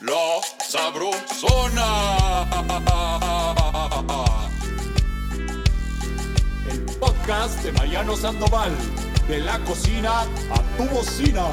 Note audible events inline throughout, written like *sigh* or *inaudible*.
La Sabrosona. El podcast de Mariano Sandoval. De la cocina a tu bocina.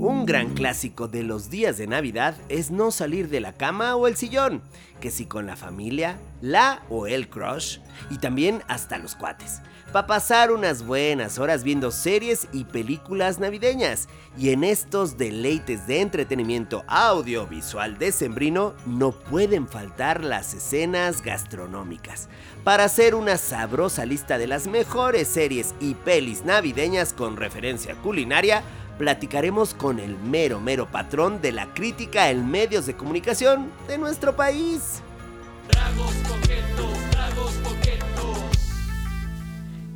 Un gran clásico de los días de Navidad es no salir de la cama o el sillón, que si con la familia, la o el crush, y también hasta los cuates, para pasar unas buenas horas viendo series y películas navideñas. Y en estos deleites de entretenimiento audiovisual decembrino no pueden faltar las escenas gastronómicas, para hacer una sabrosa lista de las mejores series y pelis navideñas con referencia culinaria, platicaremos con el mero mero patrón de la crítica en medios de comunicación de nuestro país.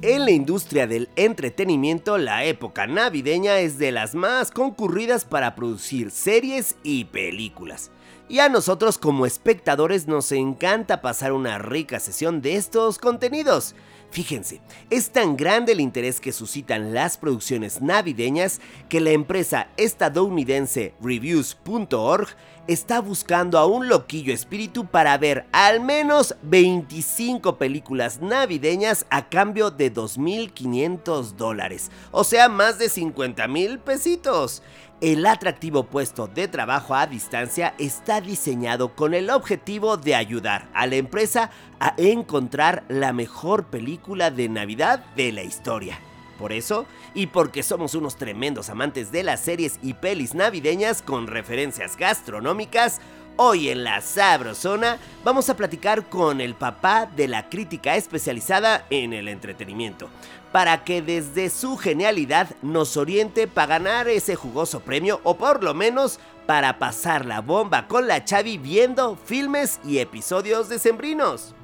En la industria del entretenimiento, la época navideña es de las más concurridas para producir series y películas. Y a nosotros como espectadores nos encanta pasar una rica sesión de estos contenidos. Fíjense, es tan grande el interés que suscitan las producciones navideñas que la empresa estadounidense Reviews.org está buscando a un loquillo espíritu para ver al menos 25 películas navideñas a cambio de 2.500 dólares, o sea, más de 50 mil pesitos. El atractivo puesto de trabajo a distancia está diseñado con el objetivo de ayudar a la empresa a encontrar la mejor película de Navidad de la historia. Por eso, y porque somos unos tremendos amantes de las series y pelis navideñas con referencias gastronómicas, hoy en la Sabrosona vamos a platicar con el papá de la crítica especializada en el entretenimiento, para que desde su genialidad nos oriente para ganar ese jugoso premio o por lo menos para pasar la bomba con la Chavi viendo filmes y episodios decembrinos.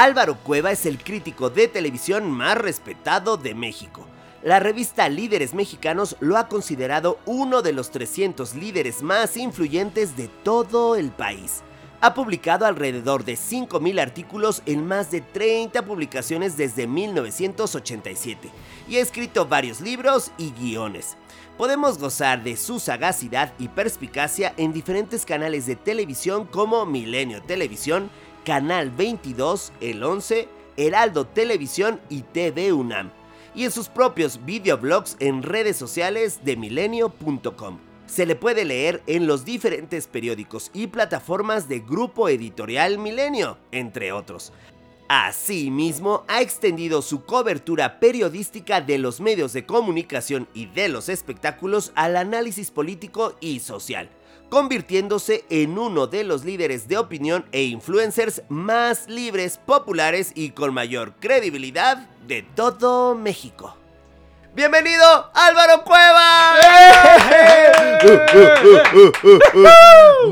Álvaro Cueva es el crítico de televisión más respetado de México. La revista Líderes Mexicanos lo ha considerado uno de los 300 líderes más influyentes de todo el país. Ha publicado alrededor de 5.000 artículos en más de 30 publicaciones desde 1987 y ha escrito varios libros y guiones. Podemos gozar de su sagacidad y perspicacia en diferentes canales de televisión como Milenio Televisión, Canal 22, El 11, Heraldo Televisión y TV UNAM, y en sus propios videoblogs en redes sociales de milenio.com se le puede leer en los diferentes periódicos y plataformas de Grupo Editorial Milenio, entre otros. Asimismo, ha extendido su cobertura periodística de los medios de comunicación y de los espectáculos al análisis político y social, convirtiéndose en uno de los líderes de opinión e influencers más libres, populares y con mayor credibilidad de todo México. Bienvenido Álvaro Cueva.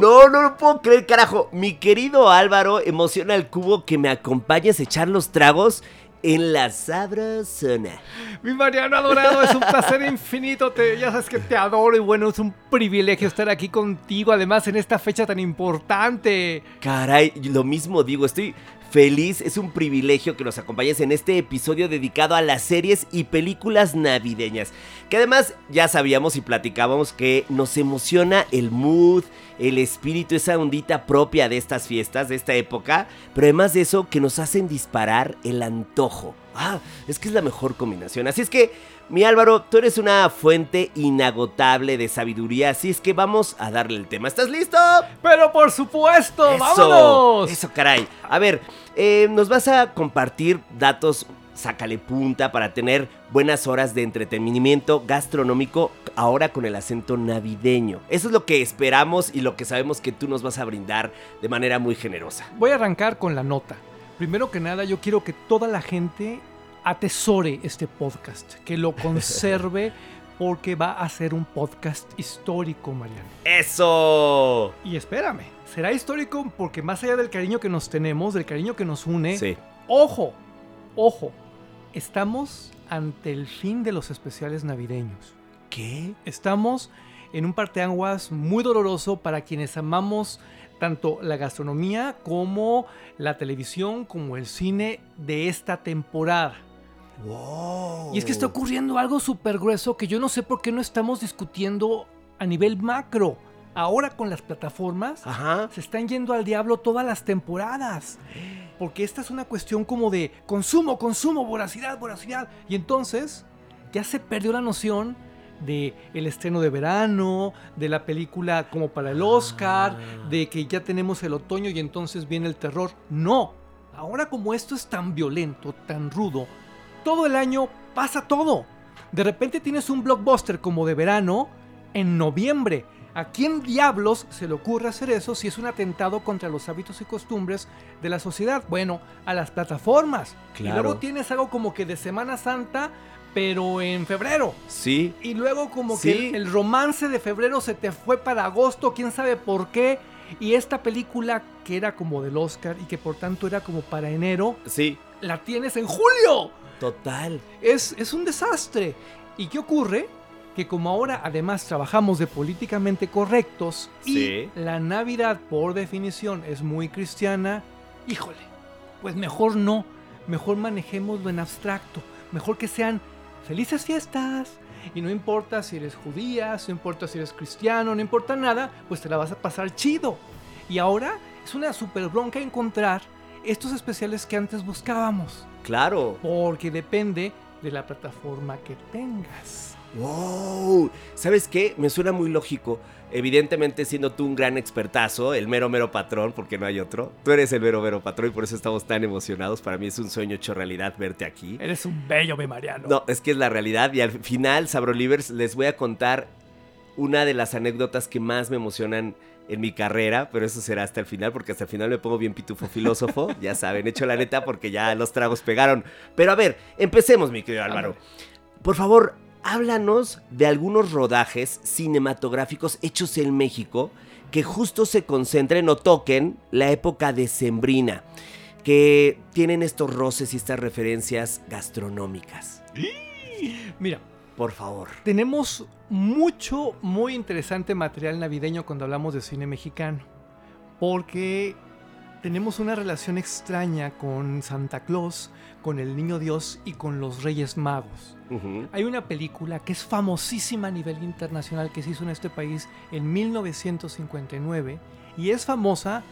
No, no lo puedo creer, carajo. Mi querido Álvaro, emociona el cubo que me acompañes a echar los tragos en la sabrosona. Mi Mariano adorado, es un placer infinito. Te, ya sabes que te adoro y bueno, es un privilegio estar aquí contigo, además en esta fecha tan importante. Caray, lo mismo digo, estoy feliz, es un privilegio que nos acompañes en este episodio dedicado a las series y películas navideñas. Que además ya sabíamos y platicábamos que nos emociona el mood, el espíritu, esa ondita propia de estas fiestas, de esta época, pero además de eso que nos hacen disparar el antojo. Ah, es que es la mejor combinación. Así es que, mi Álvaro, tú eres una fuente inagotable de sabiduría, así es que vamos a darle el tema. ¿Estás listo? Pero por supuesto, Eso, vámonos. Eso, caray. A ver, eh, nos vas a compartir datos, sácale punta para tener buenas horas de entretenimiento gastronómico ahora con el acento navideño. Eso es lo que esperamos y lo que sabemos que tú nos vas a brindar de manera muy generosa. Voy a arrancar con la nota. Primero que nada, yo quiero que toda la gente atesore este podcast, que lo conserve *laughs* porque va a ser un podcast histórico, Mariano. ¡Eso! Y espérame, será histórico porque más allá del cariño que nos tenemos, del cariño que nos une, Sí. ojo, ojo, estamos ante el fin de los especiales navideños. ¿Qué? Estamos en un parteaguas muy doloroso para quienes amamos tanto la gastronomía como la televisión, como el cine de esta temporada. Wow. Y es que está ocurriendo algo súper grueso que yo no sé por qué no estamos discutiendo a nivel macro. Ahora con las plataformas Ajá. se están yendo al diablo todas las temporadas. Porque esta es una cuestión como de consumo, consumo, voracidad, voracidad. Y entonces ya se perdió la noción de el estreno de verano, de la película como para el Oscar, Ah. de que ya tenemos el otoño y entonces viene el terror. No, ahora como esto es tan violento, tan rudo, todo el año pasa todo. De repente tienes un blockbuster como de verano en noviembre. ¿A quién diablos se le ocurre hacer eso si es un atentado contra los hábitos y costumbres de la sociedad? Bueno, a las plataformas. Y Claro. luego tienes algo como que de Semana Santa, pero en febrero. Sí. Y luego como Sí. que el, el romance de febrero se te fue para agosto, quién sabe por qué. Y esta película que era como del Oscar y que por tanto era como para enero, Sí. la tienes en julio. Total. Es, es un desastre. ¿Y qué ocurre? Que como ahora además trabajamos de políticamente correctos Sí. y la Navidad por definición es muy cristiana, híjole, pues mejor no, mejor manejémoslo en abstracto, mejor que sean felices fiestas. Y no importa si eres judía, no importa si eres cristiano, no importa nada, pues te la vas a pasar chido. Y ahora es una super bronca encontrar estos especiales que antes buscábamos. Claro. Porque depende de la plataforma que tengas. Wow. ¿Sabes qué? Me suena muy lógico. Evidentemente, siendo tú un gran expertazo, el mero mero patrón, porque no hay otro. Tú eres el mero mero patrón y por eso estamos tan emocionados. Para mí es un sueño hecho realidad verte aquí. Eres un bello Mariano. No, es que es la realidad. Y al final, Sabrolivers, les voy a contar una de las anécdotas que más me emocionan en mi carrera, pero eso será hasta el final, porque hasta el final me pongo bien pitufo filósofo, *laughs* ya saben, hecho la neta porque ya los tragos pegaron. Pero a ver, empecemos, mi querido Álvaro. Por favor, háblanos de algunos rodajes cinematográficos hechos en México que justo se concentren o toquen la época decembrina, que tienen estos roces y estas referencias gastronómicas. Mira, Por favor. tenemos mucho, muy interesante material navideño cuando hablamos de cine mexicano. Porque tenemos una relación extraña con Santa Claus, con el Niño Dios y con los Reyes Magos. Hay una película que es famosísima a nivel internacional que se hizo en este país en 1959 y es famosa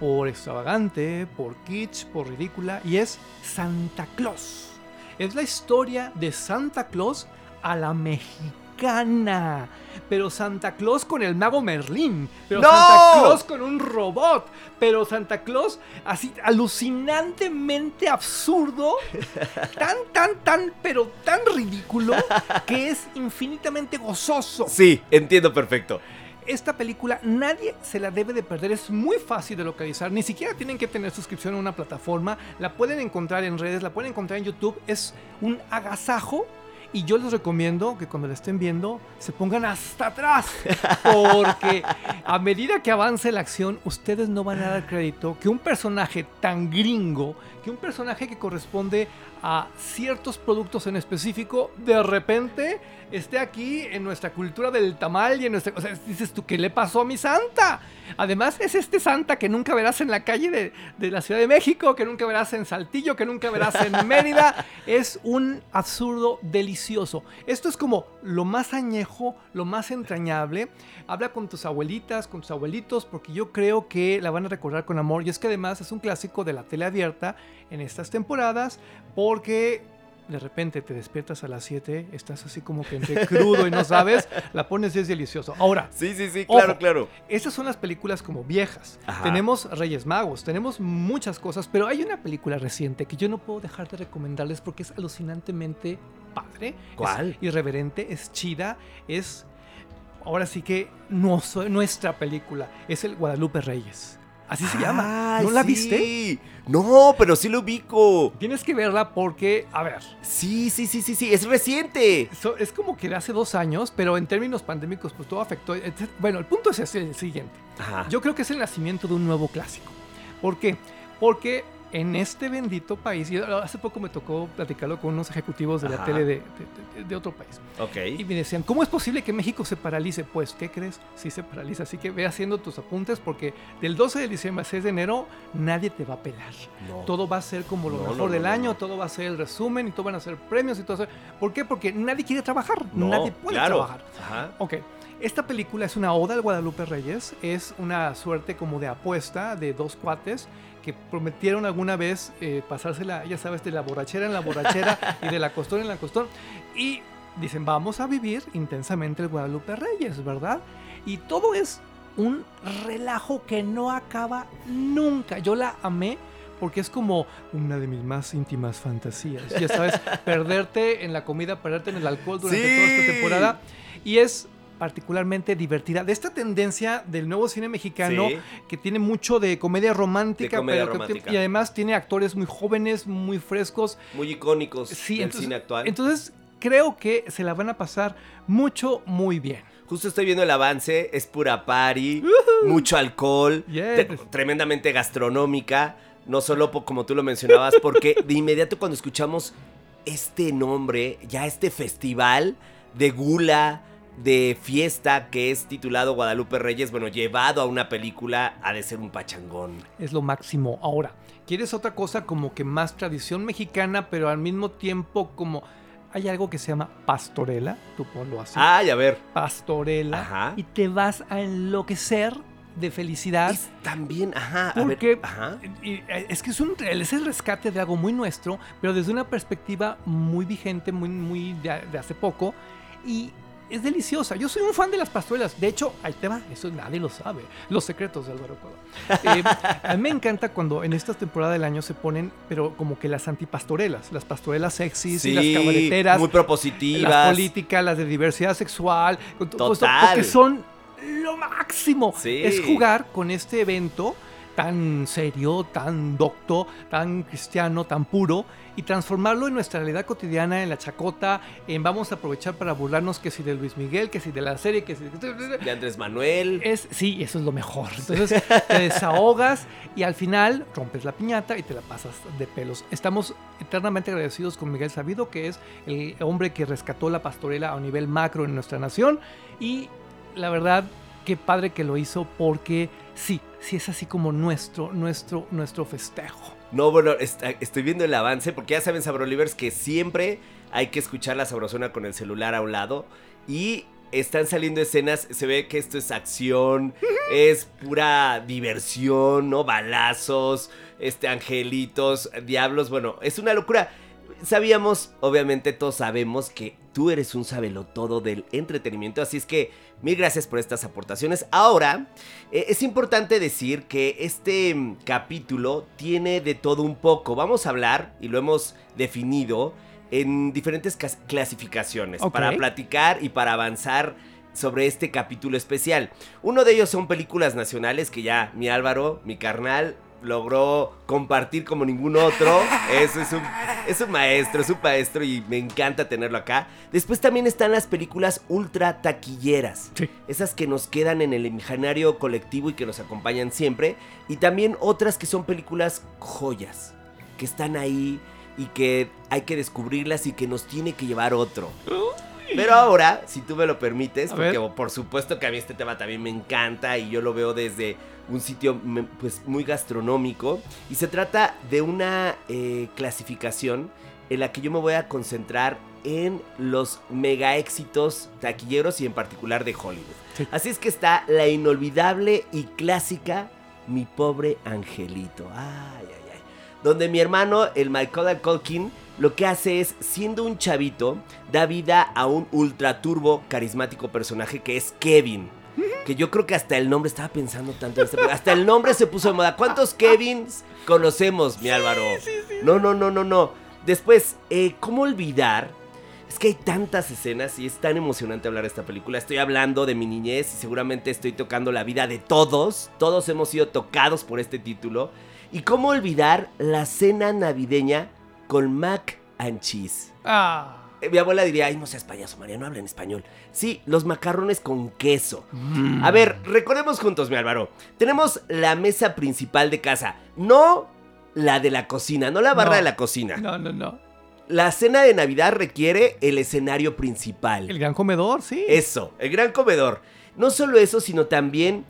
por extravagante, por kitsch, por ridícula y es Santa Claus. Es la historia de Santa Claus a la mexicana. Pero Santa Claus con el mago Merlín. Pero ¡No! Santa Claus con un robot. Pero Santa Claus así alucinantemente absurdo *laughs* tan, tan, tan, pero tan ridículo que es infinitamente gozoso. Sí, entiendo perfecto. Esta película nadie se la debe de perder, es muy fácil de localizar, ni siquiera tienen que tener suscripción a una plataforma, la pueden encontrar en redes, la pueden encontrar en YouTube, es un agasajo y yo les recomiendo que cuando la estén viendo se pongan hasta atrás, porque a medida que avance la acción, ustedes no van a dar crédito que un personaje tan gringo, que un personaje que corresponde a ciertos productos en específico, de repente esté aquí en nuestra cultura del tamal y en nuestra... O sea, dices tú, ¿qué le pasó a mi santa? Además, es este santa que nunca verás en la calle de, de la Ciudad de México, que nunca verás en Saltillo, que nunca verás en *laughs* Mérida. Es un absurdo delicioso. Esto es como lo más añejo, lo más entrañable. Habla con tus abuelitas, con tus abuelitos, porque yo creo que la van a recordar con amor. Y es que además es un clásico de la tele abierta en estas temporadas, porque de repente te despiertas a las 7, estás así como que entre crudo y no sabes, *laughs* la pones y es delicioso. Ahora, Sí, sí, sí, Ojo. claro, claro. estas son las películas como viejas. Ajá. Tenemos Reyes Magos, tenemos muchas cosas, pero hay una película reciente que yo no puedo dejar de recomendarles porque es alucinantemente padre. ¿Cuál? Es irreverente, es chida, es ahora sí que no soy- nuestra película, es el Guadalupe Reyes. Así se llama. ¿No la sí. viste? No, pero sí lo ubico. Tienes que verla porque, a ver, Sí, sí, sí, sí, sí, es reciente. So- es como que de hace dos años, pero en términos pandémicos, pues todo afectó. Bueno, el punto es el siguiente. Ajá. Yo creo que es el nacimiento de un nuevo clásico. ¿Por qué? Porque en este bendito país, y hace poco me tocó platicarlo con unos ejecutivos de la Ajá. tele de, de- de- otro país. Y Ok. me decían, ¿cómo es posible que México se paralice? Pues, ¿qué crees? Sí se paraliza. Así que ve haciendo tus apuntes porque del 12 de diciembre al 6 de enero nadie te va a pelar. No. Todo va a ser como lo No, mejor no, del año, todo va a ser el resumen y todo van a ser premios y todo eso. ¿Por qué? Porque nadie quiere trabajar. No, nadie puede claro. trabajar. Ajá. Ok. Esta película es una oda al Guadalupe Reyes. Es una suerte como de apuesta de dos cuates que prometieron alguna vez eh, pasársela, ya sabes, de la borrachera en la borrachera *laughs* y de la costura en la costura. Y dicen, vamos a vivir intensamente el Guadalupe Reyes, ¿verdad? Y todo es un relajo que no acaba nunca. Yo la amé porque es como una de mis más íntimas fantasías. Ya sabes, *laughs* perderte en la comida, perderte en el alcohol durante Sí. toda esta temporada. Y es particularmente divertida. De esta tendencia del nuevo cine mexicano Sí. que tiene mucho de comedia romántica, De comedia pero romántica. y además tiene actores muy jóvenes, muy frescos. Muy icónicos Sí, del entonces, cine actual. entonces creo que se la van a pasar mucho, muy bien. Justo estoy viendo el avance, es pura party, mucho alcohol, Yes. tremendamente gastronómica, no solo como tú lo mencionabas, porque de inmediato cuando escuchamos este nombre, ya este festival de gula, de fiesta que es titulado Guadalupe Reyes, bueno, llevado a una película, ha de ser un pachangón. Es lo máximo. Ahora, ¿quieres otra cosa como que más tradición mexicana, pero al mismo tiempo como... Hay algo que se llama pastorela, tú ponlo así. Ay, a ver. pastorela. Ajá. Y te vas a enloquecer de felicidad. Es también, ajá, a ver, Porque ajá. eh, es que es, un, es el rescate de algo muy nuestro, pero desde una perspectiva muy vigente, muy, muy de, de hace poco. Y es deliciosa. Yo soy un fan de las pastorelas. De hecho, ahí te va, eso nadie lo sabe. Los secretos de Álvaro Cueva. Eh, *laughs* a mí me encanta cuando en esta temporada del año se ponen, pero como que las antipastorelas, las pastorelas sexys y las cabareteras. muy Las propositivas. políticas, las de diversidad sexual, Total. porque son lo máximo. Sí. Es jugar con este evento tan serio, tan docto, tan cristiano, tan puro, y transformarlo en nuestra realidad cotidiana, en la chacota, en vamos a aprovechar para burlarnos que si de Luis Miguel, que si de la serie, que si de Andrés Manuel. es, sí, eso es lo mejor. Entonces te desahogas y al final rompes la piñata y te la pasas de pelos. Estamos eternamente agradecidos con Miguel Sabido, que es el hombre que rescató la pastorela a un nivel macro en nuestra nación. Y la verdad, qué padre que lo hizo porque sí, sí es así como nuestro, nuestro, nuestro festejo. No, bueno, está- estoy viendo el avance porque ya saben, Sabrolivers, que siempre hay que escuchar la sabrosona con el celular a un lado y están saliendo escenas, se ve que esto es acción, es pura diversión, ¿no? Balazos, este, angelitos, diablos, bueno, es una locura. Sabíamos, obviamente todos sabemos que tú eres un sabelotodo del entretenimiento, así es que mil gracias por estas aportaciones. Ahora, eh, es importante decir que este mm, capítulo tiene de todo un poco. Vamos a hablar, y lo hemos definido, en diferentes clasificaciones para platicar y para avanzar sobre este capítulo especial. Uno de ellos son películas nacionales que ya mi Álvaro, mi carnal, logró compartir como ningún otro. Eso es un, es un maestro, es un maestro y me encanta tenerlo acá. Después también están las películas ultra taquilleras. Sí. Esas que nos quedan en el imaginario colectivo y que nos acompañan siempre. Y también otras que son películas joyas. Que están ahí y que hay que descubrirlas y que nos tiene que llevar otro. Pero ahora, si tú me lo permites, A porque ver. por supuesto que a mí este tema también me encanta y yo lo veo desde un sitio pues muy gastronómico y se trata de una eh, clasificación en la que yo me voy a concentrar en los mega éxitos taquilleros y en particular de Hollywood. Sí. Así es que está la inolvidable y clásica Mi pobre angelito. Ay, ay, ay. Donde mi hermano, el Michael Culkin, lo que hace es, siendo un chavito, da vida a un ultra turbo carismático personaje que es Kevin. Que yo creo que hasta el nombre, estaba pensando tanto en este, hasta el nombre se puso de moda. ¿Cuántos *laughs* Kevins conocemos, mi Álvaro? No, no, no, no, no. Después, eh, ¿cómo olvidar? Es que hay tantas escenas y es tan emocionante hablar de esta película. Estoy hablando de mi niñez y seguramente estoy tocando la vida de todos. Todos hemos sido tocados por este título. ¿Y cómo olvidar la cena navideña con mac and cheese? Ah. Mi abuela diría, ay, no seas payaso, María, no habla en español. Sí, los macarrones con queso. A ver, recordemos juntos, mi Álvaro. Tenemos la mesa principal de casa. No la de la cocina, no la barra No. de la cocina. No, no, no. La cena de Navidad requiere el escenario principal. El gran comedor, sí. Eso, el gran comedor. No solo eso, sino también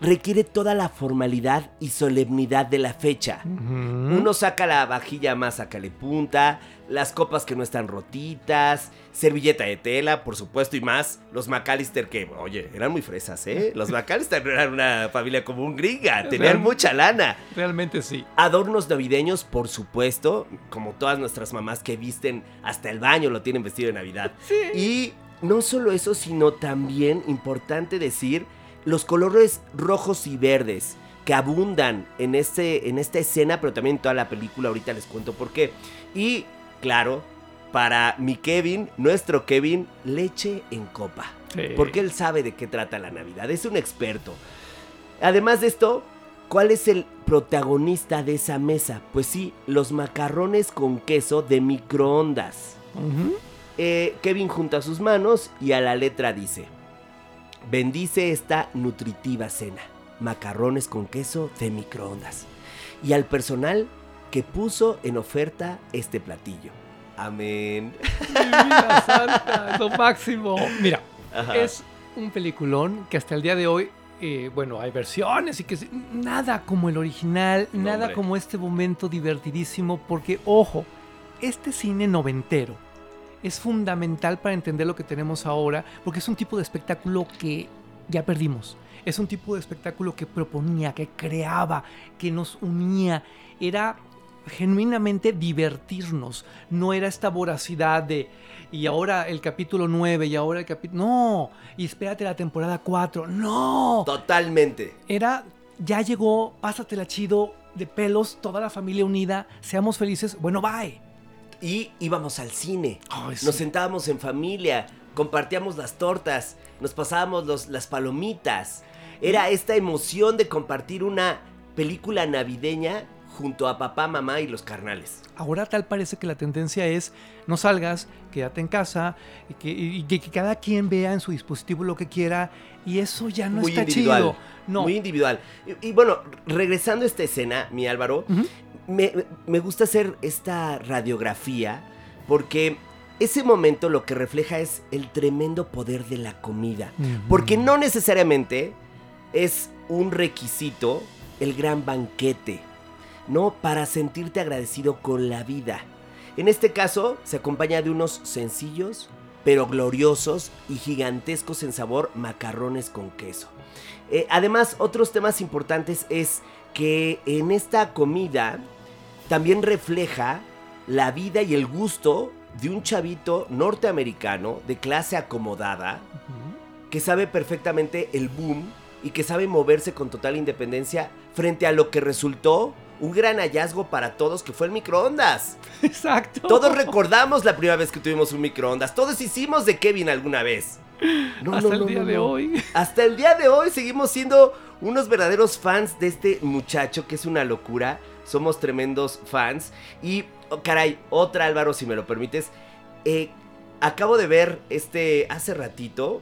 requiere toda la formalidad y solemnidad de la fecha. Uno saca la vajilla más sacale punta, las copas que no están rotitas, servilleta de tela, por supuesto, y más. Los McAllister que, oye, eran muy fresas, ¿eh? Los McAllister no eran una familia común gringa, tenían Real- mucha lana. Realmente sí. Adornos navideños, por supuesto, como todas nuestras mamás que visten hasta el baño lo tienen vestido de Navidad. Sí. Y no solo eso, sino también, importante decir, los colores rojos y verdes que abundan en, este, en esta escena, pero también en toda la película, ahorita les cuento por qué. Y, claro, para mi Kevin, nuestro Kevin, leche en copa. Sí. Porque él sabe de qué trata la Navidad, es un experto. Además de esto, ¿cuál es el protagonista de esa mesa? Pues sí, los macarrones con queso de microondas. Eh, Kevin junta sus manos y a la letra dice, bendice esta nutritiva cena, macarrones con queso de microondas. Y al personal que puso en oferta este platillo. Amén. Mi vida santa, lo máximo. Mira, Ajá. es un peliculón que hasta el día de hoy, eh, bueno, hay versiones y que nada como el original, No, nada hombre. como este momento divertidísimo, porque ojo, este cine noventero es fundamental para entender lo que tenemos ahora, porque es un tipo de espectáculo que ya perdimos. Es un tipo de espectáculo que proponía, que creaba, que nos unía. Era genuinamente divertirnos. No era esta voracidad de y ahora el capítulo 9 y ahora el capítulo... No, y espérate la temporada 4. No. Totalmente. Era, ya llegó, pásatela chido, de pelos, toda la familia unida, seamos felices. Bueno, bye. Y íbamos al cine. Sí. Nos sentábamos en familia, compartíamos las tortas, nos pasábamos los- las palomitas. Era esta emoción de compartir una película navideña junto a papá, mamá y los carnales. Ahora tal parece que la tendencia es no salgas, quédate en casa y que, y que- que cada quien vea en su dispositivo lo que quiera y eso ya no muy está individual. chido. No. Muy individual. Y, y bueno, regresando a esta escena, mi Álvaro. Me, me gusta hacer esta radiografía porque ese momento lo que refleja es el tremendo poder de la comida. Porque no necesariamente es un requisito el gran banquete, ¿no? Para sentirte agradecido con la vida. En este caso, se acompaña de unos sencillos, pero gloriosos y gigantescos en sabor macarrones con queso. Eh, además, otros temas importantes es que en esta comida también refleja la vida y el gusto de un chavito norteamericano de clase acomodada que sabe perfectamente el boom y que sabe moverse con total independencia frente a lo que resultó un gran hallazgo para todos que fue el microondas. *laughs* Exacto. Todos recordamos la primera vez que tuvimos un microondas. Todos hicimos de Kevin alguna vez. No, Hasta no, el no, día de hoy. *laughs* Hasta el día de hoy seguimos siendo unos verdaderos fans de este muchacho que es una locura. Somos tremendos fans. Y, oh, caray, otra Álvaro, si me lo permites. Eh, acabo de ver este hace ratito.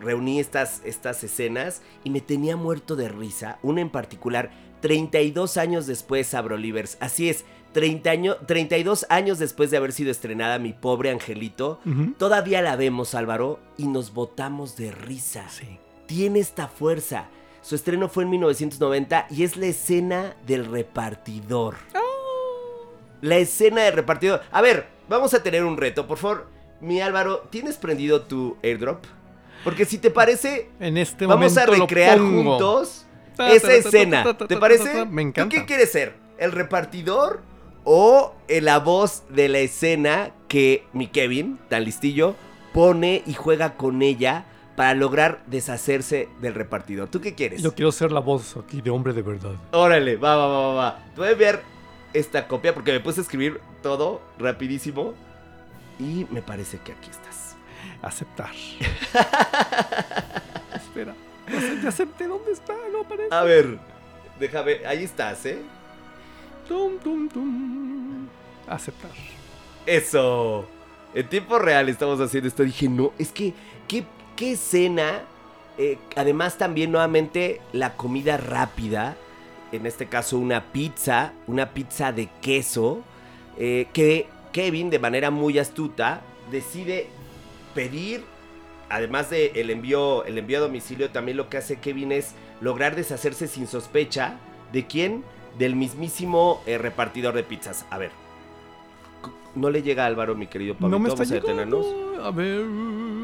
Reuní estas, estas escenas y me tenía muerto de risa. Una en particular, 32 años después, Sabrolivers. Así es, 30 año- 32 años después de haber sido estrenada Mi Pobre Angelito. Todavía la vemos, Álvaro, y nos botamos de risa. Sí. Tiene esta fuerza. Su estreno fue en 1990 y es la escena del repartidor. La escena del repartidor. A ver, vamos a tener un reto, por favor. Mi Álvaro, ¿tienes prendido tu airdrop? Porque si te parece, En este vamos a recrear juntos esa escena. ¿Te parece? Me ¿Tú encanta. qué quieres ser? ¿El repartidor o la voz de la escena que mi Kevin, tan listillo, pone y juega con ella para lograr deshacerse del repartidor? ¿Tú qué quieres? Yo quiero ser la voz aquí de hombre de verdad. Órale, va, va, va, va. Te voy a enviar esta copia porque me puse a escribir todo rapidísimo y me parece que aquí estás. Aceptar. *laughs* Espera. Ya acepté dónde está, no aparece. A ver, déjame, ahí estás, ¿eh? Tum, tum, tum. Aceptar. Eso. En tiempo real estamos haciendo esto. Dije, no, es que, ¿qué, qué escena? Eh, además, también nuevamente la comida rápida. en este caso una pizza, una pizza de queso, eh, que Kevin de manera muy astuta decide pedir, además de el envío, el envío a domicilio, también lo que hace Kevin es lograr deshacerse sin sospecha de quién, del mismísimo eh, repartidor de pizzas. A ver, no le llega a Álvaro, mi querido Pablito, no me está vamos a detenernos. A ver.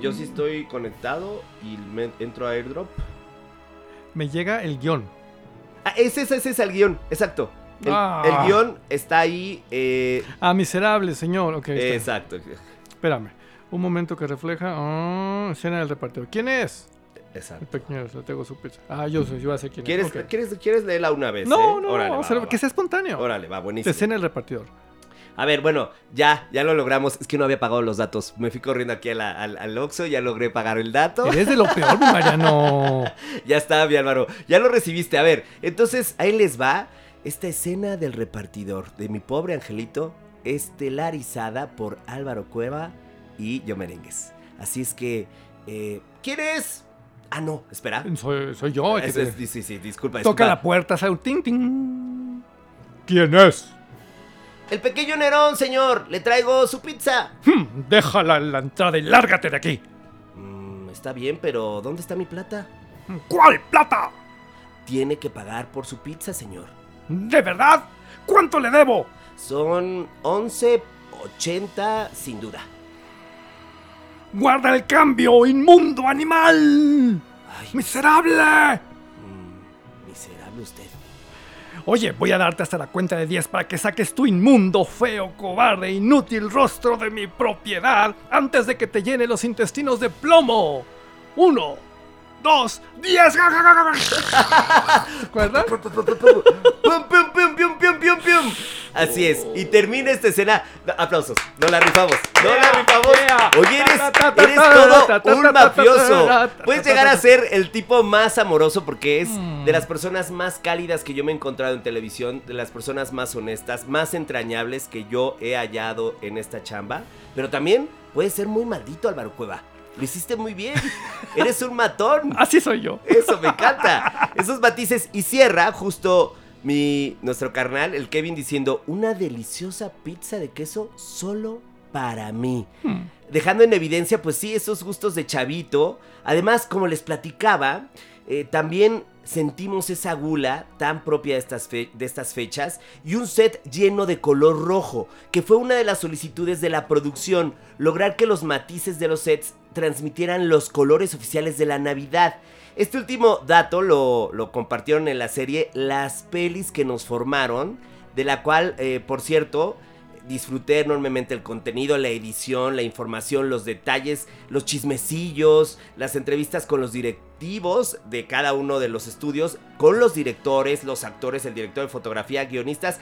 Yo sí estoy conectado y me entro a airdrop. Me llega el guion. Ah, ese, ese, ese es el guion, exacto. El, Ah. el guion está ahí. eh, Ah, miserable, señor. Ok, está. exacto, Espérame. Un momento que refleja. ah, escena del repartidor. ¿Quién es? Exacto. pequeño, le tengo su pizza. Ah, yo sé, yo sé quién ¿Quieres, es. ¿quieres, ¿Quieres leerla una vez? No, eh? no, Órale, no, va, o sea, va, que sea espontáneo. Órale, va, buenísimo. Escena del repartidor. A ver, bueno, ya, ya lo logramos. Es que no había pagado los datos. Me fui corriendo aquí a la- al, al Oxxo, ya logré pagar el dato. Eres de lo peor, mi Mariano. *laughs* Ya está, mi Álvaro. Ya lo recibiste. A ver, entonces ahí les va esta escena del repartidor de mi pobre angelito, estelarizada por Álvaro Cueva y Yo Merengues. Así es que, eh, ¿quién es? Ah, no, espera. Soy, soy yo. Eso te- es- sí, sí, disculpa. Toca la puerta, sale un ting, ting. ¿Quién es? El pequeño Nerón, señor. Le traigo su pizza. Hmm, déjala en la entrada y lárgate de aquí. Mm, está bien, pero ¿dónde está mi plata? ¿Cuál plata? Tiene que pagar por su pizza, señor. ¿De verdad? ¿Cuánto le debo? Son 11.80 sin duda. ¡Guarda el cambio, inmundo animal! Ay, ¡Miserable! mm, miserable usted. Oye, voy a darte hasta la cuenta de 10 para que saques tu inmundo, feo, cobarde, inútil rostro de mi propiedad antes de que te llene los intestinos de plomo. Uno, dos, diez. ¿Te acuerdas? ¡Pum, pum, pum, pum, pum, pum, pum! Así es. Y termina esta escena. No, Aplausos. No la rifamos. No la rifamos. Oye, eres, eres todo un mafioso. Puedes llegar a ser el tipo más amoroso porque es Mm. de las personas más cálidas que yo me he encontrado en televisión, de las personas más honestas, más entrañables que yo he hallado en esta chamba. Pero también puedes ser muy maldito, Álvaro Cueva. Lo hiciste muy bien. Eres un matón. *laughs* Así soy yo. Eso, me encanta. Esos matices. Y cierra justo mi, nuestro carnal, el Kevin, diciendo, una deliciosa pizza de queso solo para mí. Hmm. Dejando en evidencia, pues sí, esos gustos de chavito. Además, como les platicaba, eh, también sentimos esa gula tan propia de estas, de estas fechas y un set lleno de color rojo, que fue una de las solicitudes de la producción, lograr que los matices de los sets transmitieran los colores oficiales de la Navidad. Este último dato lo, lo compartieron en la serie Las pelis que nos formaron, de la cual, eh, por cierto, disfruté enormemente el contenido, la edición, la información, los detalles, los chismecillos, las entrevistas con los directivos de cada uno de los estudios, con los directores, los actores, el director de fotografía, guionistas,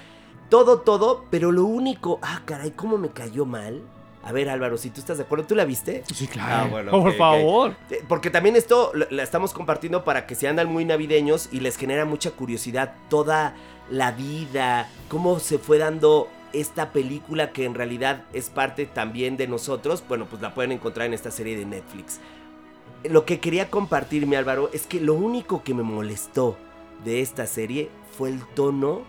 todo, todo, pero lo único, ah, caray, ¿cómo me cayó mal? A ver, Álvaro, si tú estás de acuerdo, ¿tú la viste? Sí, claro. Ah, bueno, por favor. Eh, Porque también esto la estamos compartiendo para que se andan muy navideños y les genera mucha curiosidad toda la vida, cómo se fue dando esta película que en realidad es parte también de nosotros. Bueno, pues la pueden encontrar en esta serie de Netflix. Lo que quería compartirme, Álvaro, es que lo único que me molestó de esta serie fue el tono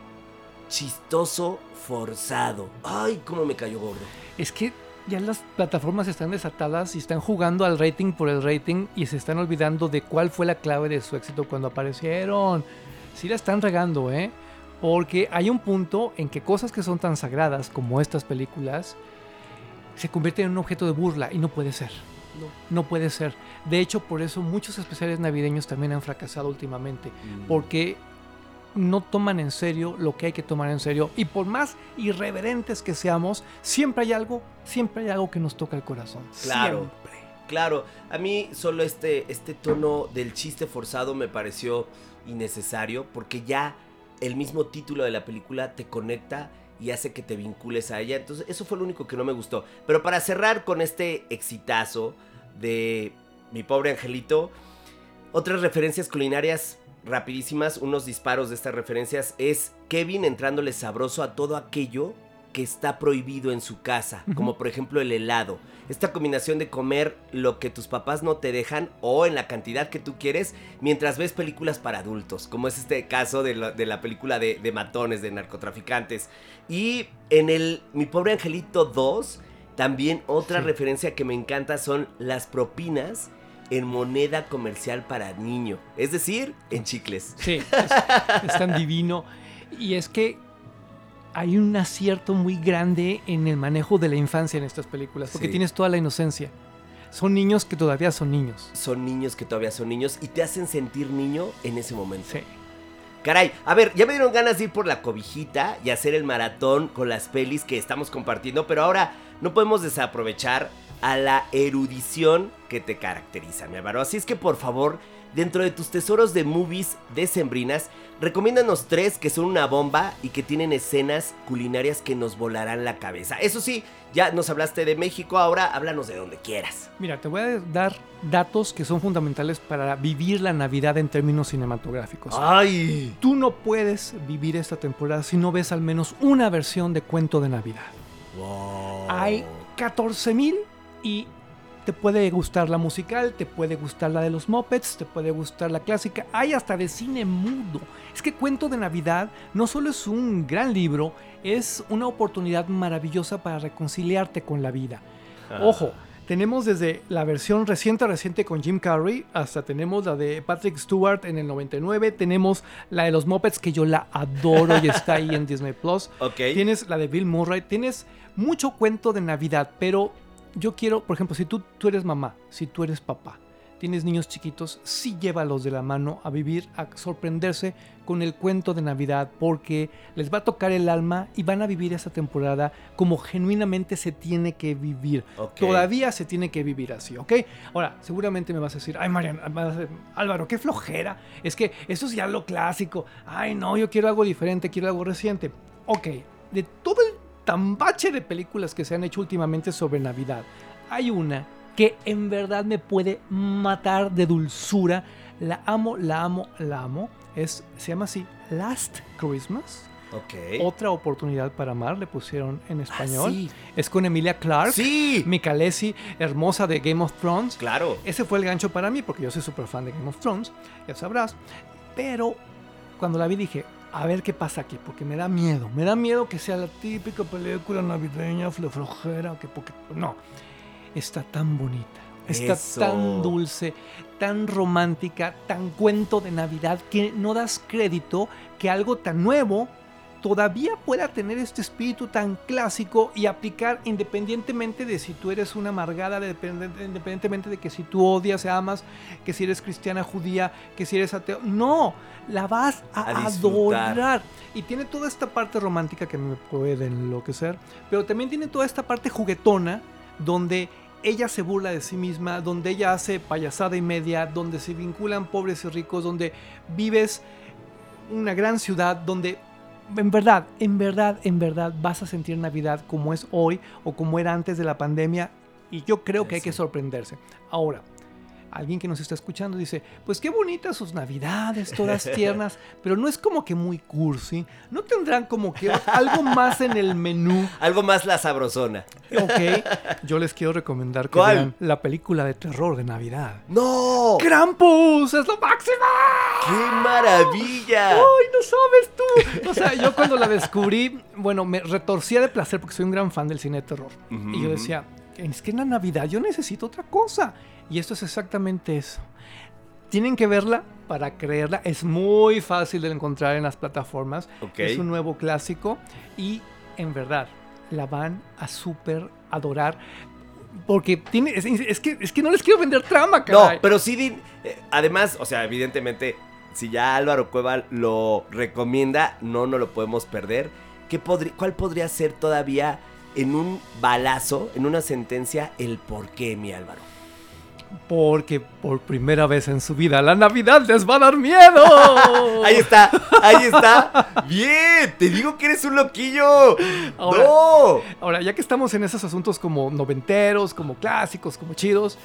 chistoso, forzado. Ay, cómo me cayó gordo. Es que ya las plataformas están desatadas y están jugando al rating por el rating y se están olvidando de cuál fue la clave de su éxito cuando aparecieron. Sí la están regando, ¿eh? Porque hay un punto en que cosas que son tan sagradas como estas películas se convierten en un objeto de burla y no puede ser. No puede ser. De hecho, por eso muchos especiales navideños también han fracasado últimamente. Porque no toman en serio lo que hay que tomar en serio. Y por más irreverentes que seamos, siempre hay algo, siempre hay algo que nos toca el corazón. Claro. Siempre. Claro, a mí solo este, este tono del chiste forzado me pareció innecesario porque ya el mismo título de la película te conecta y hace que te vincules a ella. Entonces, eso fue lo único que no me gustó. Pero para cerrar con este exitazo de mi pobre angelito, otras referencias culinarias rapidísimas, unos disparos de estas referencias es Kevin entrándole sabroso a todo aquello que está prohibido en su casa, como por ejemplo el helado. Esta combinación de comer lo que tus papás no te dejan o en la cantidad que tú quieres mientras ves películas para adultos, como es este caso de, la- de la película de, de matones, de narcotraficantes. Y en el Mi Pobre Angelito 2, también otra Sí. referencia que me encanta son las propinas en moneda comercial para niño, es decir, en chicles. Sí, es, es tan divino. Y es que hay un acierto muy grande en el manejo de la infancia en estas películas, porque Sí. tienes toda la inocencia. Son niños que todavía son niños. Son niños que todavía son niños y te hacen sentir niño en ese momento. Sí. Caray, a ver, ya me dieron ganas de ir por la cobijita y hacer el maratón con las pelis que estamos compartiendo, pero ahora no podemos desaprovechar a la erudición que te caracteriza, mi Álvaro. Así es que por favor, dentro de tus tesoros de movies decembrinas, recomiéndanos tres que son una bomba y que tienen escenas culinarias que nos volarán la cabeza. Eso sí, ya nos hablaste de México, ahora háblanos de donde quieras. Mira, te voy a dar datos que son fundamentales para vivir la Navidad en términos cinematográficos. ¡Ay! Tú no puedes vivir esta temporada si no ves al menos una versión de Cuento de Navidad. Wow. Hay 14.000 y te puede gustar la musical, te puede gustar la de los Muppets, te puede gustar la clásica, hay hasta de cine mudo. Es que Cuento de Navidad no solo es un gran libro, es una oportunidad maravillosa para reconciliarte con la vida. Ojo, tenemos desde la versión reciente reciente con Jim Carrey hasta tenemos la de Patrick Stewart en el 99, tenemos la de los Muppets que yo la adoro y está ahí en *laughs* Disney Plus. Ok. Tienes la de Bill Murray, tienes mucho cuento de Navidad, pero yo quiero, por ejemplo, si tú, tú eres mamá, si tú eres papá, tienes niños chiquitos, sí llévalos de la mano a vivir, a sorprenderse con el cuento de Navidad, porque les va a tocar el alma y van a vivir esa temporada como genuinamente se tiene que vivir. Todavía se tiene que vivir así, ¿ok? Ahora, seguramente me vas a decir, ay, Marian, vas a decir, Álvaro, qué flojera. Es que eso es ya lo clásico. Ay, no, yo quiero algo diferente, quiero algo reciente. Ok, de todo el tambache de películas que se han hecho últimamente sobre Navidad, hay una que en verdad me puede matar de dulzura. La amo, la amo, la amo. Es, se llama así, Last Christmas. Ok. Otra oportunidad para amar, le pusieron en español. Ah, sí. Es con Emilia Clarke. Sí. Micalesi, hermosa de Game of Thrones. Claro. Ese fue el gancho para mí, porque yo soy súper fan de Game of Thrones, ya sabrás. Pero cuando la vi dije, a ver qué pasa aquí, porque me da miedo. Me da miedo que sea la típica película navideña, flojera, que porque... No, está tan bonita. Está Eso. tan dulce, tan romántica, tan cuento de Navidad, que no das crédito que algo tan nuevo todavía pueda tener este espíritu tan clásico y aplicar independientemente de si tú eres una amargada, independientemente de que si tú odias, amas, que si eres cristiana, judía, que si eres ateo. No, la vas a, A adorar. Y tiene toda esta parte romántica que me puede enloquecer, pero también tiene toda esta parte juguetona donde ella se burla de sí misma, donde ella hace payasada y media, donde se vinculan pobres y ricos, donde vives una gran ciudad, donde en verdad, en verdad, en verdad vas a sentir Navidad como es hoy o como era antes de la pandemia. Y yo creo que hay que sorprenderse. Ahora, alguien que nos está escuchando dice, pues qué bonitas sus navidades, todas *laughs* tiernas, pero no es como que muy cursi. ¿No tendrán como que algo más en el menú? *laughs* Algo más la sabrosona. Ok, yo les quiero recomendar que ¿Cuál? vean la película de terror de Navidad. ¡No! ¡Krampus! ¡Es lo máximo! ¡Qué maravilla! ¡Ay, no sabes tú! O sea, yo cuando la descubrí, bueno, me retorcía de placer porque soy un gran fan del cine de terror. Ujú, Y yo decía, es que en la Navidad yo necesito otra cosa. Y esto es exactamente eso. Tienen que verla para creerla. Es muy fácil de encontrar en las plataformas. Es un nuevo clásico y en verdad la van a súper adorar. Porque tiene, es, es que, es que no les quiero vender trama, No, caray. pero sí, eh, además, o sea, evidentemente, si ya Álvaro Cueva lo recomienda, no nos lo podemos perder. ¿Qué podri- ¿Cuál podría ser todavía en un balazo, en una sentencia, el por qué, mi Álvaro? Porque por primera vez en su vida la Navidad les va a dar miedo. *laughs* Ahí está, ahí está. Bien, te digo que eres un loquillo. Ahora- no. Ahora, ya que estamos en esos asuntos como noventeros, como clásicos, como chidos,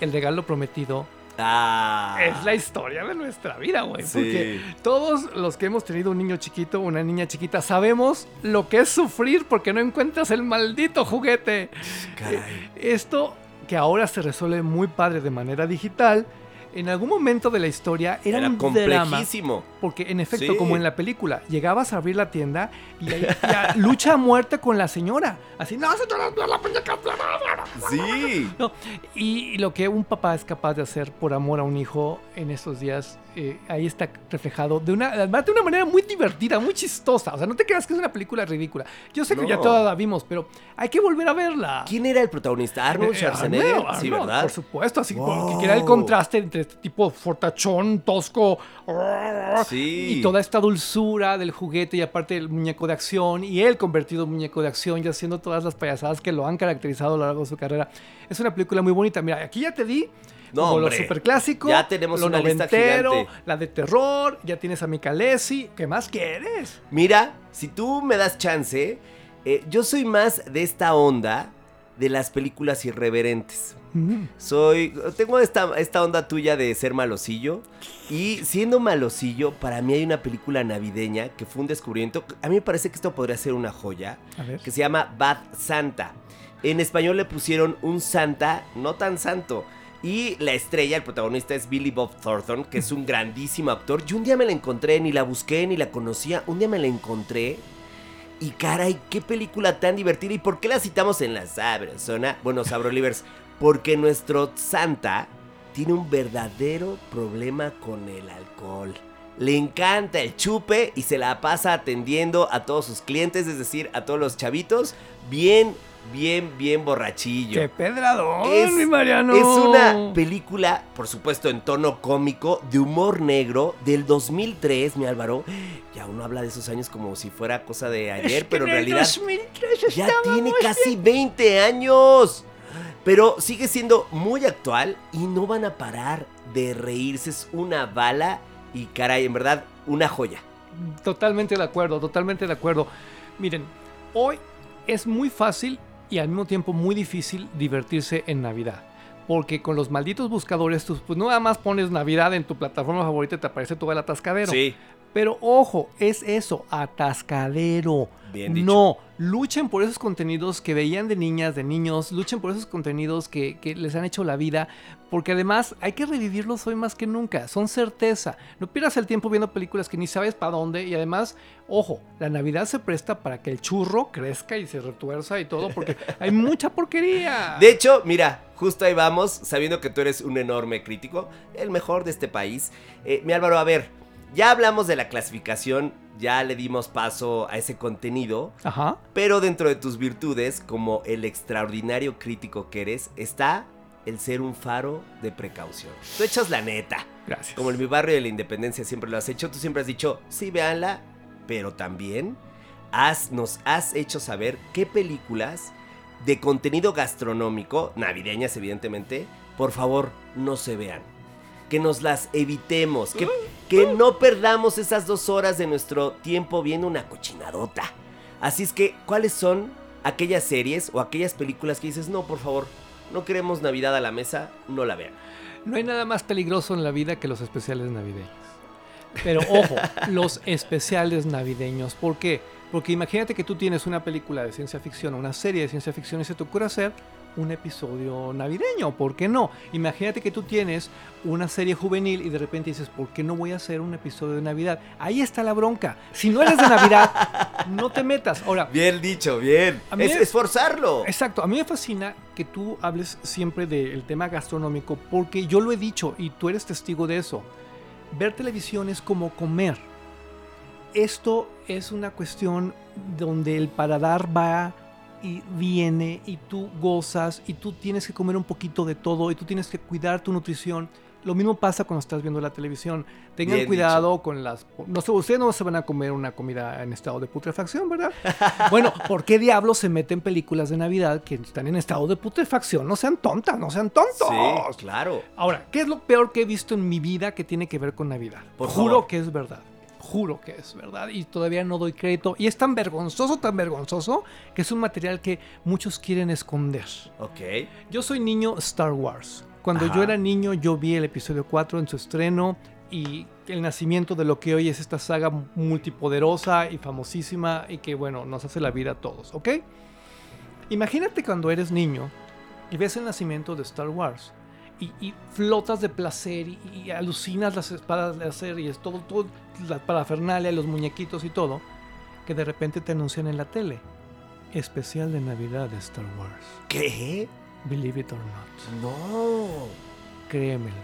El regalo prometido Ah. Es la historia de nuestra vida, güey. Sí. Porque todos los que hemos tenido un niño chiquito, una niña chiquita, sabemos lo que es sufrir porque no encuentras el maldito juguete. Caray. Esto que ahora se resuelve muy padre de manera digital, en algún momento de la historia era, Era un drama. complejísimo. Porque en efecto, Sí. como en la película, llegabas a abrir la tienda y ahí ya *laughs* lucha a muerte con la señora. Así, no, señora, la muñeca, bla, bla, bla". Sí. *laughs* No, y lo que un papá es capaz de hacer por amor a un hijo en estos días, eh, ahí está reflejado de una, además de una manera muy divertida, muy chistosa. O sea, no te creas que es una película ridícula. Yo sé que ya toda la vimos, pero hay que volver a verla. ¿Quién era el protagonista? Arnold Eh, Schwarzenegger. Arnold, sí, ¿verdad? Por supuesto, así Wow. porque era el contraste entre este tipo fortachón, tosco, Sí. y toda esta dulzura del juguete y aparte el muñeco de acción y él convertido en muñeco de acción y haciendo todas las payasadas que lo han caracterizado a lo largo de su carrera. Es una película muy bonita. Mira, aquí ya te di No, como lo hombre. superclásico, Ya tenemos lo una lista gigante. la de terror, ya tienes a Micalesi, ¿qué más quieres? Mira, si tú me das chance, eh, yo soy más de esta onda de las películas irreverentes. Mm. Soy. Tengo esta, esta onda tuya de ser malosillo. Y siendo malosillo, para mí hay una película navideña que fue un descubrimiento. A mí me parece que esto podría ser una joya. A ver. Que se llama Bad Santa. En español le pusieron un Santa no tan santo. Y la estrella, el protagonista es Billy Bob Thornton, que es un grandísimo actor. Yo un día me la encontré, ni la busqué, ni la conocía. Un día me la encontré. Y caray, qué película tan divertida. ¿Y por qué la citamos en la Sabrosona? Bueno, Sabrolivers, porque nuestro Santa tiene un verdadero problema con el alcohol. Le encanta el chupe y se la pasa atendiendo a todos sus clientes, es decir, a todos los chavitos, bien, bien, bien borrachillo. ¡Qué pedradón, Es- mi Mariano! Es una película, por supuesto, en tono cómico, de humor negro, del 2003, mi Álvaro. Ya uno habla de esos años como si fuera cosa de ayer, Es que pero en realidad 2003 ya tiene casi 20 años. Pero sigue siendo muy actual y no van a parar de reírse. Es una bala y caray, en verdad, una joya. Totalmente de acuerdo, totalmente de acuerdo. Miren, hoy es muy fácil y al mismo tiempo muy difícil divertirse en Navidad. Porque con los malditos buscadores, tú pues nada más pones Navidad en tu plataforma favorita y te aparece todo el atascadero. Sí. Pero ojo, es eso, atascadero. Bien dicho. No, luchen por esos contenidos que veían de niñas, de niños, luchen por esos contenidos que, que les han hecho la vida, porque además hay que revivirlos hoy más que nunca, son certeza. No pierdas el tiempo viendo películas que ni sabes para dónde y además, ojo, la Navidad se presta para que el churro crezca y se retuerza y todo, porque *laughs* hay mucha porquería. De hecho, mira, justo ahí vamos, sabiendo que tú eres un enorme crítico, el mejor de este país. Eh, mi Álvaro, a ver, ya hablamos de la clasificación, ya le dimos paso a ese contenido, Ajá. pero dentro de tus virtudes, como el extraordinario crítico que eres, está el ser un faro de precaución. Tú echas la neta. Gracias. Como en mi barrio de la Independencia siempre lo has hecho, tú siempre has dicho, sí, véanla, pero también has, nos has hecho saber qué películas de contenido gastronómico, navideñas evidentemente, por favor, no se vean. Que nos las evitemos, que, que no perdamos esas dos horas de nuestro tiempo viendo una cochinadota. Así es que, ¿cuáles son aquellas series o aquellas películas que dices, no, por favor, no queremos Navidad a la mesa, no la vean? No hay nada más peligroso en la vida que los especiales navideños. Pero ojo, *laughs* los especiales navideños. ¿Por qué? Porque imagínate que tú tienes una película de ciencia ficción o una serie de ciencia ficción y se te ocurre hacer un episodio navideño. ¿Por qué no? Imagínate que tú tienes una serie juvenil y de repente dices, ¿por qué no voy a hacer un episodio de Navidad? Ahí está la bronca. Si no eres de Navidad, *laughs* no te metas. Ahora, Bien dicho, bien. Es- esforzarlo. Exacto, a mí me fascina que tú hables siempre del tema gastronómico porque yo lo he dicho y tú eres testigo de eso. Ver televisión es como comer. Esto es una cuestión donde el paladar va y viene y tú gozas y tú tienes que comer un poquito de todo y tú tienes que cuidar tu nutrición. Lo mismo pasa cuando estás viendo la televisión. Tengan Bien cuidado con las... No sé, ustedes no se van a comer una comida en estado de putrefacción, ¿verdad? *laughs* Bueno, ¿por qué diablos se meten películas de Navidad que están en estado de putrefacción? No sean tontas, no sean tontos. Sí, claro. Ahora, ¿qué es lo peor que he visto en mi vida que tiene que ver con Navidad? Por Juro favor. que es verdad. Juro que es verdad y todavía no doy crédito. Y es tan vergonzoso, tan vergonzoso, que es un material que muchos quieren esconder. Ok. Yo soy niño Star Wars. Cuando Ajá. yo era niño, yo vi el episodio 4 en su estreno y el nacimiento de lo que hoy es esta saga multipoderosa y famosísima y que, bueno, nos hace la vida a todos, ¿ok? Imagínate cuando eres niño y ves el nacimiento de Star Wars y, y flotas de placer y, y alucinas las espadas de láser y es todo, todo, la parafernalia, los muñequitos y todo, que de repente te anuncian en la tele. Especial de Navidad de Star Wars. ¿Qué? Believe it or not. No. Créemelo.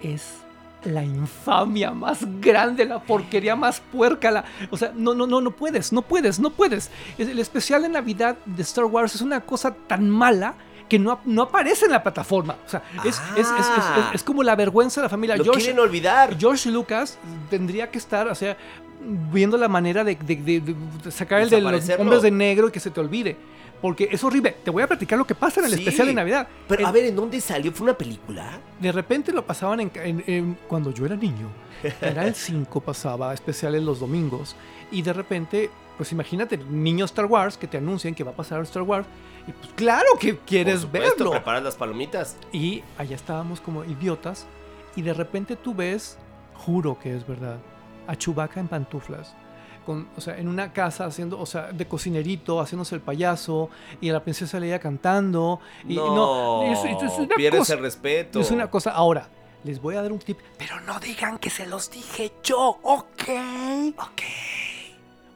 Es la infamia más grande, la porquería más puerca. La, o sea, no, no, no, no puedes, no puedes, no puedes. Es- El especial de Navidad de Star Wars es una cosa tan mala que no, no aparece en la plataforma. O sea, es, es- es- es- Ah. es como la vergüenza de la familia. Lo George, quieren olvidar. George Lucas tendría que estar, o sea, viendo la manera de, de- de- de sacar el de los hombres de negro y que se te olvide. Porque es horrible. Te voy a platicar lo que pasa en el Sí. especial de Navidad. Pero El- a ver, ¿en dónde salió? ¿Fue una película? de repente lo pasaban en, en- en- cuando yo era niño. Era el *laughs* 5, pasaba especiales los domingos. Y de repente, pues imagínate, niño Star Wars que te anuncian que va a pasar Star Wars. Y pues claro que quieres Por supuesto, verlo. preparas las palomitas. Y allá estábamos como idiotas. Y de repente tú ves, juro que es verdad, a Chewbacca en pantuflas. Con, o sea, en una casa haciendo, o sea, de cocinerito, haciéndose el payaso. Y a la princesa Leia cantando. Y no, es, es- es una pierdes cosa- el respeto. es una cosa. Ahora, les voy a dar un tip, pero no digan que se los dije yo, ¿ok? Ok.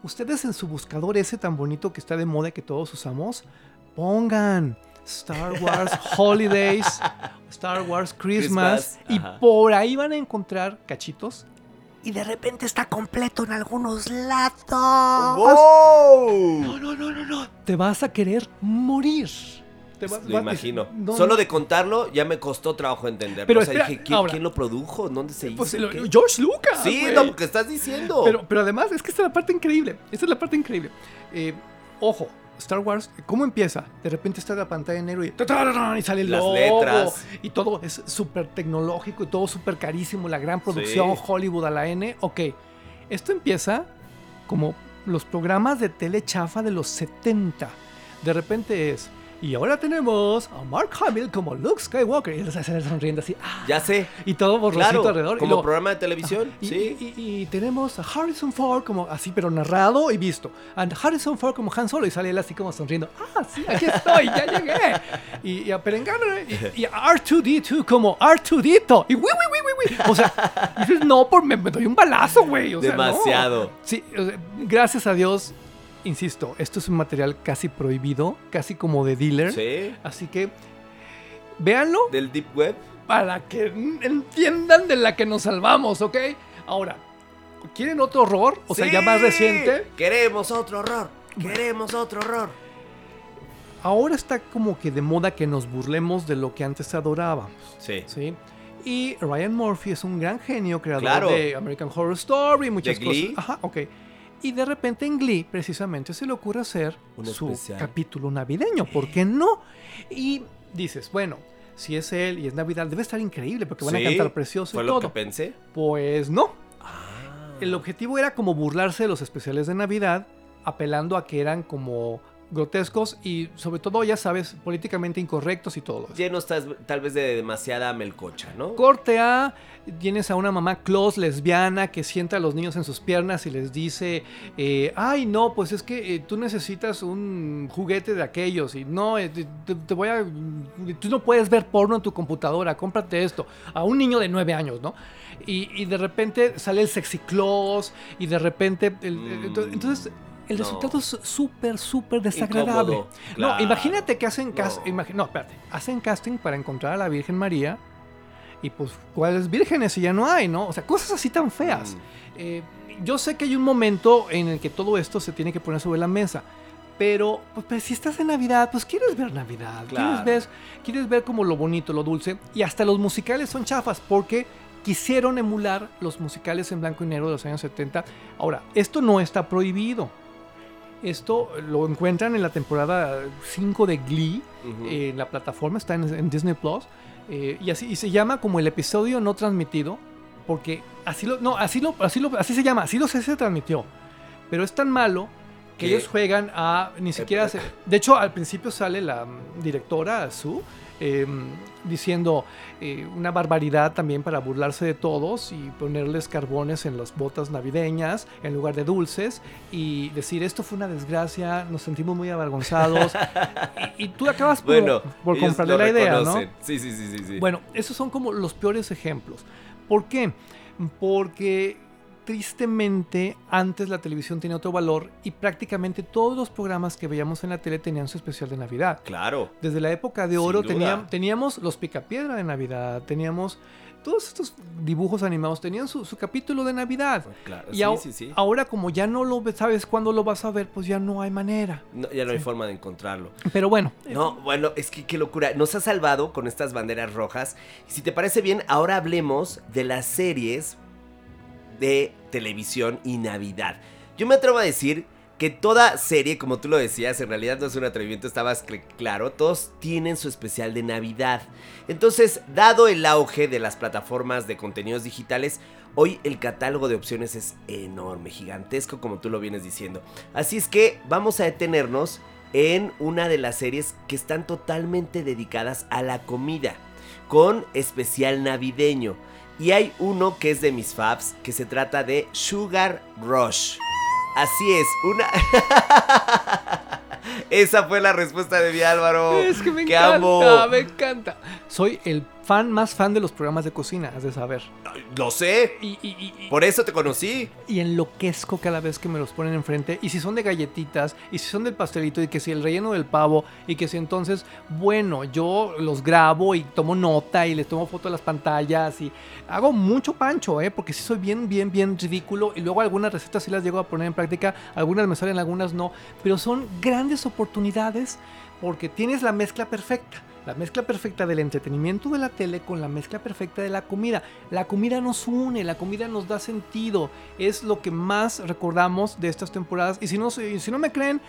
Ustedes en su buscador ese tan bonito que está de moda y que todos usamos, pongan Star Wars *laughs* Holidays, Star Wars Christmas, Christmas, y ajá. por ahí van a encontrar cachitos. Y de repente está completo en algunos lados. ¡Wow! No, no, no, no, no. Te vas a querer morir. Te vas- Lo vas- imagino. no, Solo de contarlo ya me costó trabajo entenderlo. Pero o sea, espera, dije, ¿quién, ahora- quién lo produjo? ¿Dónde se hizo? Pues, lo- ¿Qué? George Lucas. Sí, güey. no, porque estás diciendo. Pero, pero además, es que esta es la parte increíble. Esta es la parte increíble. Eh, ojo, Star Wars, ¿cómo empieza? De repente está la pantalla en negro y, y sale el Las logo, letras. Y todo es súper tecnológico y todo súper carísimo. La gran producción, Sí. Hollywood a la N. Ok, esto empieza como los programas de tele chafa de los 70. De repente es... Y ahora tenemos a Mark Hamill como Luke Skywalker. Y él se sale sonriendo así. ¡ah! ya sé. Y todo borrosito Claro, alrededor. y como luego- programa de televisión. y, sí. y- y- y tenemos a Harrison Ford como así, pero narrado y visto. And Harrison Ford como Han Solo y sale él así como sonriendo. Ah, sí, aquí estoy, ya llegué. Y, y a Perengano y, y a R2D2 como R2D2. Y wi, wi, wi, wi, wi. O sea, no, por, me, me doy un balazo, güey. O sea, no. Demasiado. Sí, gracias a Dios, insisto, esto es un material casi prohibido, casi como de dealer. Sí. Así que, véanlo Del Deep Web. para que entiendan de la que nos salvamos, ¿ok? Ahora, ¿quieren otro horror? O sea, ya más reciente. Queremos otro horror. Queremos otro horror. Ahora está como que de moda que nos burlemos de lo que antes adorábamos, Sí. ¿sí? Y Ryan Murphy es un gran genio creador Claro. de American Horror Story muchas De cosas. Ajá, ok. Y de repente en Glee, precisamente, se le ocurre hacer Un su especial. capítulo navideño. ¿Por qué no? Y dices, bueno, si es él y es Navidad, debe estar increíble porque van a cantar precioso Fue y lo todo. que pensé. Pues no. Ah. El objetivo era como burlarse de los especiales de Navidad, apelando a que eran como grotescos y sobre todo, ya sabes, políticamente incorrectos y todo. Llenos tal, vez de demasiada melcocha, ¿no? Corte A, tienes a una mamá close lesbiana que sienta a los niños en sus piernas y les dice, eh, ay no, pues es que eh, tú necesitas un juguete de aquellos y no, eh, te, voy a, tú no puedes ver porno en tu computadora, cómprate esto, a un niño de nueve años, ¿no? Y, y de repente sale el sexy close y de repente, el- Mm, entonces... El no. resultado es súper, súper desagradable. Incómodo, No, imagínate que hacen cast- No. imagi- no, espérate. Hacen casting para encontrar a la Virgen María. Y pues, ¿cuáles vírgenes si ya no hay, no? O sea, cosas así tan feas. Mm. Eh, yo sé que hay un momento en el que todo esto se tiene que poner sobre la mesa. Pero, pues, pues, si estás en Navidad, pues quieres ver Navidad. Claro. Quieres, ver, quieres ver como lo bonito, lo dulce. Y hasta los musicales son chafas porque quisieron emular los musicales en blanco y negro de los años 70. Ahora, esto no está prohibido. Esto lo encuentran en la temporada 5 de Glee, en la plataforma, está en, en Disney Plus. eh, y así y se llama como el episodio no transmitido, porque así lo, no, así lo, así lo, así se llama, así lo se, se transmitió. Pero es tan malo que ellos juegan a ni siquiera se- de hecho al principio sale la directora Sue eh, diciendo eh, una barbaridad también para burlarse de todos y ponerles carbones en las botas navideñas en lugar de dulces y decir esto fue una desgracia nos sentimos muy avergonzados *laughs* y, y tú acabas por, Bueno, por comprarle la idea ¿no? sí, sí, sí, sí. Bueno, esos son como los peores ejemplos. ¿Por qué? Porque tristemente antes la televisión tenía otro valor y prácticamente todos los programas que veíamos en la tele tenían su especial de Navidad. Claro. Desde la época de oro duda. teníam- teníamos los Picapiedra de Navidad, teníamos todos estos dibujos animados, tenían su, su capítulo de Navidad. Claro, Y sí, sí, sí. ahora como ya no lo ves- sabes cuándo lo vas a ver, pues ya no hay manera. No, ya no hay forma de encontrarlo. Pero bueno, No, bueno, es que qué locura. Nos ha salvado con estas banderas rojas. Si te parece bien, ahora hablemos de las series de televisión y Navidad. Yo me atrevo a decir que toda serie, como tú lo decías, en realidad no es un atrevimiento, estabas cl- claro, todos tienen su especial de Navidad. Entonces, dado el auge de las plataformas de contenidos digitales, hoy el catálogo de opciones es enorme, gigantesco, como tú lo vienes diciendo. Así es que vamos a detenernos en una de las series que están totalmente dedicadas a la comida, con especial navideño. Y hay uno que es de mis faves, que se trata de Sugar Rush. Así es, una... *laughs* Esa fue la respuesta de mi Álvaro. es que me que encanta, amo. me encanta. Soy el fan más fan de los programas de cocina, has de saber. Lo sé, Y, y- y- por eso te conocí. y enloquezco cada vez que me los ponen enfrente. Y si son de galletitas, y si son del pastelito, y que si el relleno del pavo, y que si entonces, bueno, yo los grabo y tomo nota y les tomo foto de las pantallas y hago mucho pancho, ¿eh? Porque sí soy bien, bien, bien ridículo. Y luego algunas recetas sí las llego a poner en práctica, algunas me salen, algunas no. Pero son grandes oportunidades porque tienes la mezcla perfecta. La mezcla perfecta del entretenimiento de la tele con la mezcla perfecta de la comida. La comida nos une, la comida nos da sentido. Es lo que más recordamos de estas temporadas. Y si no, si, no me creen,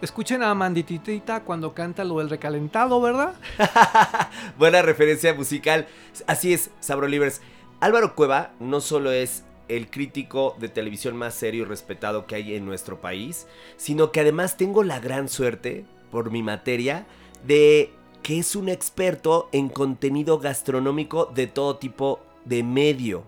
escuchen a Mandititita cuando canta lo del recalentado, ¿verdad? *laughs* Buena referencia musical. Así es, Sabrolivers. Álvaro Cueva no solo es el crítico de televisión más serio y respetado que hay en nuestro país, sino que además tengo la gran suerte, por mi materia, de que es un experto en contenido gastronómico de todo tipo de medio.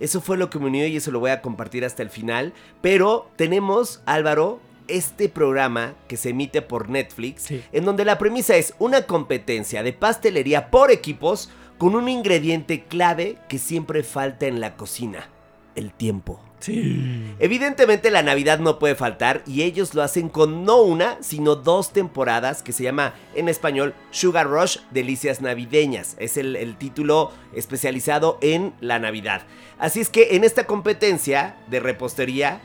Eso fue lo que me unió y eso lo voy a compartir hasta el final. Pero tenemos, Álvaro, este programa que se emite por Netflix, Sí. en donde la premisa es una competencia de pastelería por equipos con un ingrediente clave que siempre falta en la cocina, el tiempo. Sí. Evidentemente la Navidad no puede faltar y ellos lo hacen con no una, sino dos temporadas que se llama en español Sugar Rush Delicias Navideñas. Es el título especializado en la Navidad. Así es que en esta competencia de repostería,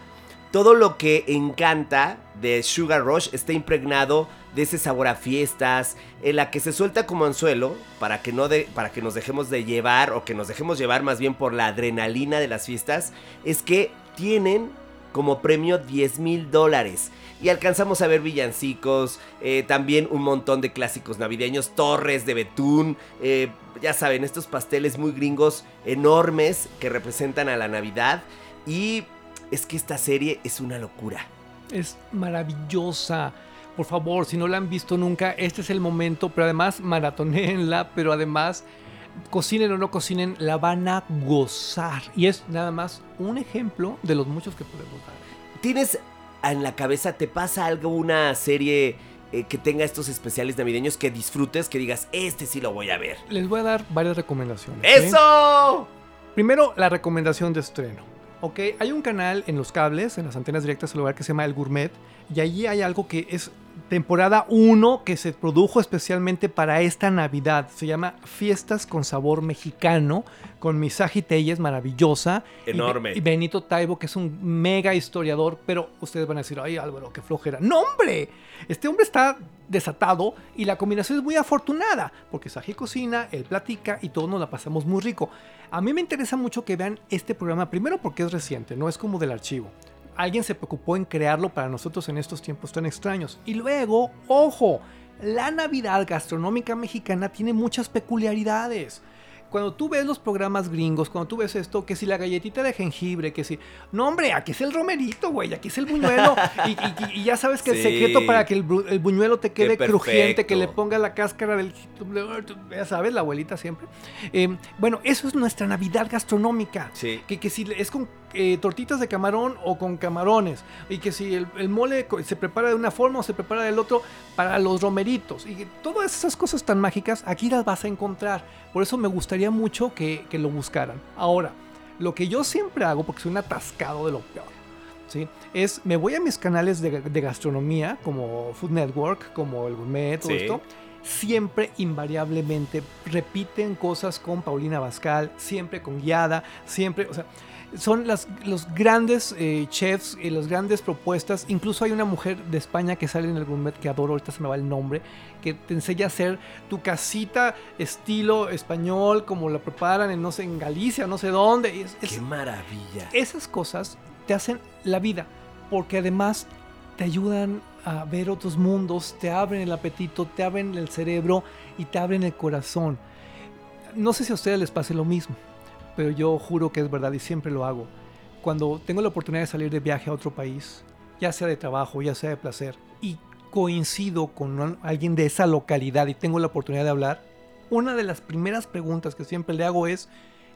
todo lo que encanta de Sugar Rush está impregnado de ese sabor a fiestas, en la que se suelta como anzuelo para que, no de- para que nos dejemos de llevar o que nos dejemos llevar más bien por la adrenalina de las fiestas, es que tienen como premio 10 mil dólares. Y alcanzamos a ver villancicos, eh, también un montón de clásicos navideños, torres de betún, eh, ya saben, estos pasteles muy gringos enormes que representan a la Navidad. Y es que esta serie es una locura. Es maravillosa. Por favor, si no la han visto nunca, este es el momento. Pero además, maratonéenla. Pero además, cocinen o no cocinen, la van a gozar. Y es nada más un ejemplo de los muchos que podemos dar. ¿Tienes en la cabeza, te pasa algo, una serie eh, que tenga estos especiales navideños que disfrutes, que digas, este sí lo voy a ver? Les voy a dar varias recomendaciones. ¡Eso! Primero, la recomendación de estreno. Ok, hay un canal en los cables, en las antenas directas al lugar que se llama El Gourmet, y allí hay algo que es temporada 1 que se produjo especialmente para esta Navidad. Se llama Fiestas con Sabor Mexicano, con Misaji Telles, maravillosa. Enorme. Y, Benito Taibo, que es un mega historiador, pero ustedes van a decir, ay Álvaro, qué flojera. ¡No, hombre! Este hombre está desatado y la combinación es muy afortunada, porque Saji cocina, él platica y todos nos la pasamos muy rico. A mí me interesa mucho que vean este programa, primero porque es reciente, no es como del archivo. Alguien se preocupó en crearlo para nosotros en estos tiempos tan extraños. Y luego, ojo, la Navidad gastronómica mexicana tiene muchas peculiaridades. cuando tú ves los programas gringos, cuando tú ves esto, que si la galletita de jengibre, que si. No, hombre, aquí es el romerito, güey, aquí es el buñuelo. y, y- y ya sabes que el secreto para que el, buñuelo te quede crujiente, que le ponga la cáscara del. Ya sabes, la abuelita siempre. Eh, bueno, eso es nuestra Navidad gastronómica. Sí. Que, que si es con eh, tortitas de camarón o con camarones. Y que si el, el mole se prepara de una forma o se prepara del otro para los romeritos. Y que todas esas cosas tan mágicas aquí las vas a encontrar. Por eso me gustaría mucho que, que lo buscaran. Ahora, lo que yo siempre hago, porque soy un atascado de lo peor. ¿sí? Es, me voy a mis canales de, de gastronomía, como Food Network, como el Gourmet, todo Sí. esto. Siempre, invariablemente, repiten cosas con Paulina Bascal, siempre con Guiada, siempre, o sea, son las, los grandes eh, chefs y las grandes propuestas. Incluso hay una mujer de España que sale en el gourmet que adoro, ahorita se me va el nombre, que te enseña a hacer tu casita estilo español, como la preparan en, no sé, en Galicia, no sé dónde. es- ¡Qué maravilla! esas cosas te hacen la vida, porque además te ayudan a ver otros mundos, te abren el apetito, te abren el cerebro y te abren el corazón. No sé si a ustedes les pase lo mismo, pero yo juro que es verdad y siempre lo hago. Cuando tengo la oportunidad de salir de viaje a otro país, ya sea de trabajo, ya sea de placer, y coincido con alguien de esa localidad y tengo la oportunidad de hablar, una de las primeras preguntas que siempre le hago es,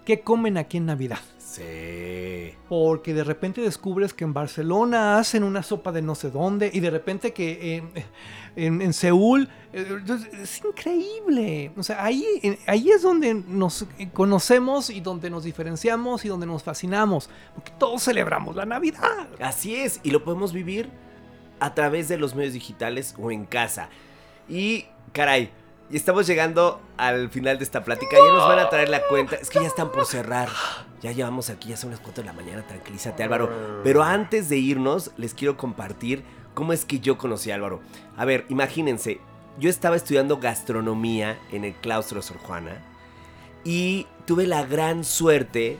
¿qué comen aquí en Navidad? Sí. Porque de repente descubres que en Barcelona hacen una sopa de no sé dónde y de repente que en, en Seúl eh, es increíble. O sea, ahí, eh, ahí es donde nos conocemos y donde nos diferenciamos y donde nos fascinamos. Porque todos celebramos la Navidad. Así es, y lo podemos vivir a través de los medios digitales o en casa. Y, caray, y estamos llegando al final de esta plática. Ya nos van a traer la cuenta. Es que ya están por cerrar. Ya llevamos aquí, ya son las 4 de la mañana. Tranquilízate, Álvaro. Pero antes de irnos, les quiero compartir cómo es que yo conocí a Álvaro. A ver, imagínense. Yo estaba estudiando gastronomía en el claustro Sor Juana. Y tuve la gran suerte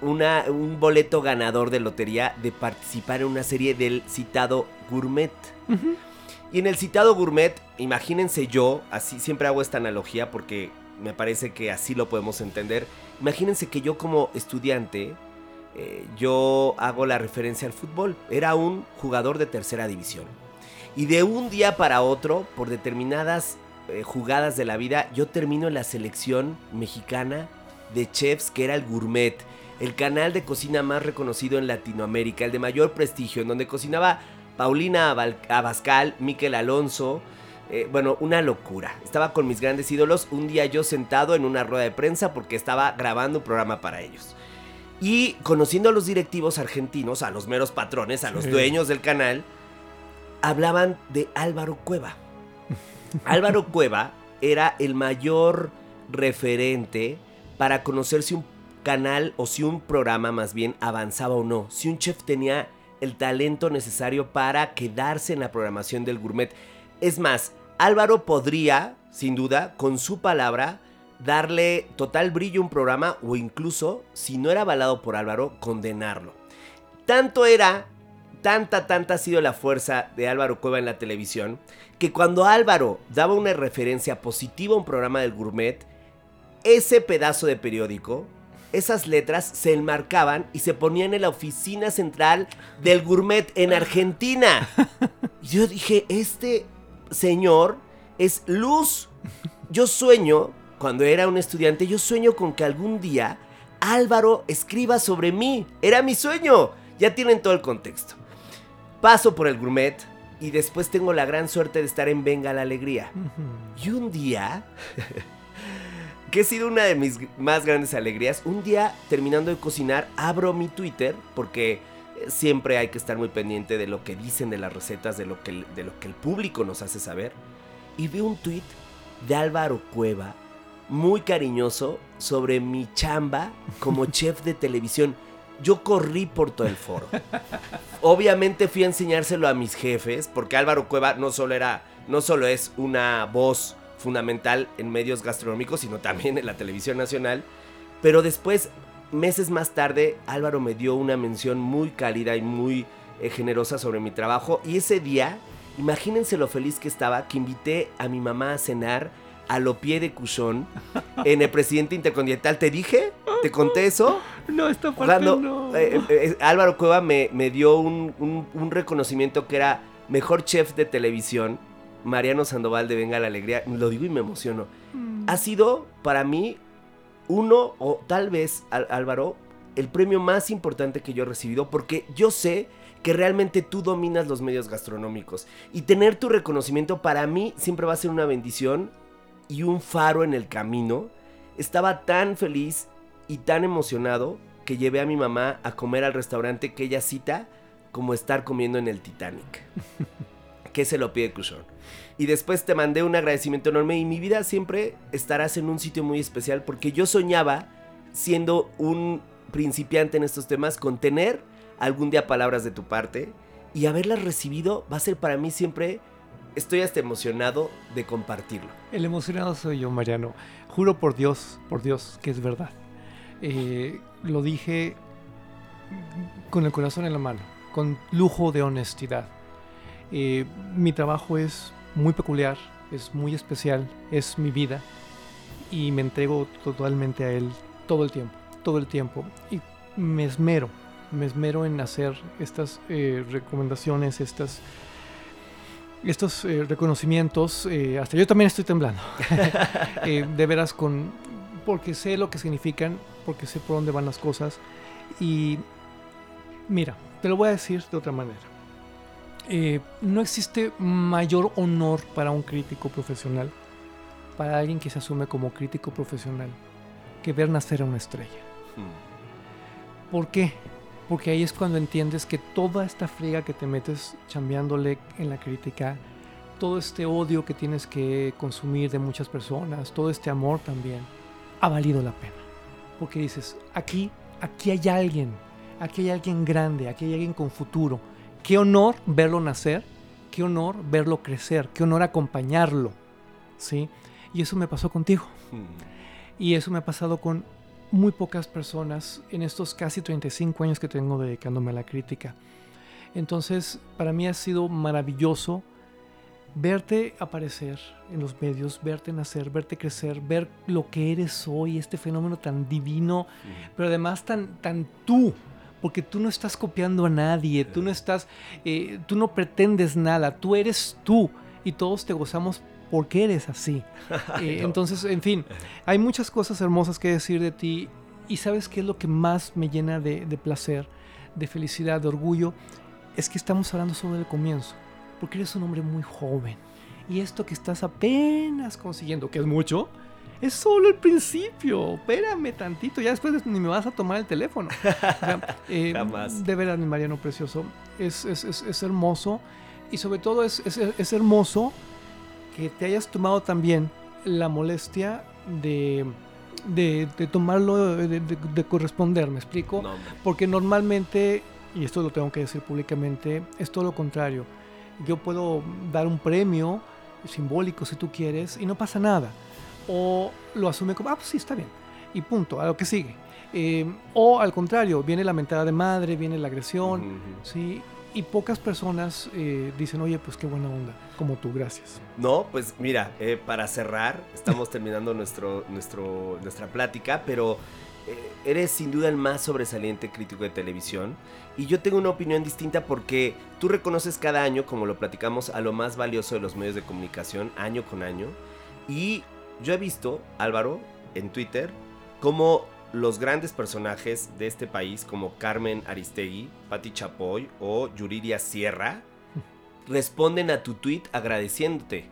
una, un boleto ganador de lotería de participar en una serie del citado Gourmet. Y en el citado Gourmet, imagínense yo, así siempre hago esta analogía porque me parece que así lo podemos entender. Imagínense que yo como estudiante, eh, yo hago la referencia al fútbol. Era un jugador de tercera división. Y de un día para otro, por determinadas eh, jugadas de la vida, yo termino en la selección mexicana de chefs que era el Gourmet, el canal de cocina más reconocido en Latinoamérica, el de mayor prestigio, en donde cocinaba Paulina Abascal, Miquel Alonso. eh, bueno, una locura. Estaba con mis grandes ídolos. Un día yo sentado en una rueda de prensa porque estaba grabando un programa para ellos. Y conociendo a los directivos argentinos, a los meros patrones, a los Sí. dueños del canal, hablaban de Álvaro Cueva. *laughs* Álvaro Cueva era el mayor referente para conocer si un canal o si un programa más bien avanzaba o no, si un chef tenía el talento necesario para quedarse en la programación del gourmet. Es más, Álvaro podría, sin duda, con su palabra, darle total brillo a un programa o incluso, si no era avalado por Álvaro, condenarlo. Tanto era, tanta, tanta ha sido la fuerza de Álvaro Cueva en la televisión, que cuando Álvaro daba una referencia positiva a un programa del gourmet, ese pedazo de periódico, esas letras se enmarcaban y se ponían en la oficina central del gourmet en Argentina. *laughs* Yo dije, este señor es luz. Yo sueño, cuando era un estudiante, yo sueño con que algún día Álvaro escriba sobre mí. Era mi sueño. Ya tienen todo el contexto. Paso por el gourmet y después tengo la gran suerte de estar en Venga la Alegría. Y un día, que ha sido una de mis más grandes alegrías, un día terminando de cocinar, abro mi Twitter porque eh, siempre hay que estar muy pendiente de lo que dicen de las recetas, de lo que, el- de lo que el público nos hace saber. Y veo un tweet de Álvaro Cueva, muy cariñoso, sobre mi chamba como *laughs* chef de televisión. Yo corrí por todo el foro. Obviamente fui a enseñárselo a mis jefes, porque Álvaro Cueva no solo era, no solo es una voz fundamental en medios gastronómicos, sino también en la televisión nacional. Pero después, meses más tarde, Álvaro me dio una mención muy cálida y muy eh, generosa sobre mi trabajo. Y ese día, imagínense lo feliz que estaba, que invité a mi mamá a cenar a lo pie de Cuchón. *laughs* en el presidente intercontinental. ¿Te dije? ¿Te conté eso? No, esta parte Jugando, no. eh, eh, Álvaro Cueva me, me dio un, un- un reconocimiento que era mejor chef de televisión. Mariano Sandoval de Venga la Alegría. Lo digo y me emociono. Mm. Ha sido para mí uno, o tal vez, Álvaro, el premio más importante que yo he recibido porque yo sé que realmente tú dominas los medios gastronómicos. Y tener tu reconocimiento para mí siempre va a ser una bendición y un faro en el camino. Estaba tan feliz y tan emocionado que llevé a mi mamá a comer al restaurante que ella cita como estar comiendo en el Titanic. *laughs* que se lo pide Cushon. Y después te mandé un agradecimiento enorme y mi vida siempre estarás en un sitio muy especial porque yo soñaba siendo un principiante en estos temas con tener algún día palabras de tu parte y haberlas recibido va a ser para mí siempre estoy hasta emocionado de compartirlo. El emocionado soy yo, Mariano. Juro por Dios, por Dios, que es verdad. Eh, lo dije con el corazón en la mano, con lujo de honestidad. Eh, mi trabajo es muy peculiar, es muy especial, es mi vida y me entrego totalmente a él todo el tiempo, todo el tiempo. Y me esmero, me esmero en hacer estas eh, recomendaciones, estas estos eh, reconocimientos, eh, hasta yo también estoy temblando, *laughs* de veras con, porque sé lo que significan, porque sé por dónde van las cosas y mira, te lo voy a decir de otra manera. Eh, no existe mayor honor para un crítico profesional, para alguien que se asume como crítico profesional, que ver nacer a una estrella. ¿Por qué? Porque ahí es cuando entiendes que toda esta friega que te metes chambeándole en la crítica, todo este odio que tienes que consumir de muchas personas, todo este amor también, ha valido la pena. Porque dices, aquí, aquí hay alguien, aquí hay alguien grande, aquí hay alguien con futuro. Qué honor verlo nacer, qué honor verlo crecer, qué honor acompañarlo. ¿Sí? Y eso me pasó contigo. Y eso me ha pasado con muy pocas personas en estos casi 35 años que tengo dedicándome a la crítica. Entonces, para mí ha sido maravilloso verte aparecer en los medios, verte nacer, verte crecer, ver lo que eres hoy, este fenómeno tan divino, pero además tan, tan tú, porque tú no estás copiando a nadie, tú no estás, eh, tú no pretendes nada, tú eres tú y todos te gozamos porque eres así. *laughs* Eh, entonces, en fin, hay muchas cosas hermosas que decir de ti y sabes qué es lo que más me llena de, de placer, de felicidad, de orgullo, es que estamos hablando solo del comienzo, porque eres un hombre muy joven y esto que estás apenas consiguiendo, que es mucho, es solo el principio. Espérame tantito, ya después ni me vas a tomar el teléfono. O sea, *laughs* eh, Jamás. De veras, mi Mariano Precioso, es, es- es- es hermoso y sobre todo es, es- es hermoso que te hayas tomado también la molestia de, de, de tomarlo, de, de- de corresponder, ¿me explico? No. Porque normalmente, y esto lo tengo que decir públicamente, es todo lo contrario. Yo puedo dar un premio simbólico si tú quieres y no pasa nada. O lo asume como, ah, pues sí, está bien. Y punto, a lo que sigue. Eh, o al contrario, viene la mentada de madre, viene la agresión, Ujú. ¿sí? Y pocas personas eh, dicen, oye, pues qué buena onda, como tú, gracias. No, pues mira, eh, para cerrar, estamos terminando nuestro, nuestro, nuestra plática, pero eh, eres sin duda el más sobresaliente crítico de televisión. Y yo tengo una opinión distinta porque tú reconoces cada año, como lo platicamos, a lo más valioso de los medios de comunicación, año con año. Y yo he visto, Álvaro, en Twitter, cómo los grandes personajes de este país, como Carmen Aristegui, Patti Chapoy o Yuridia Sierra, *laughs* responden a tu tweet agradeciéndote.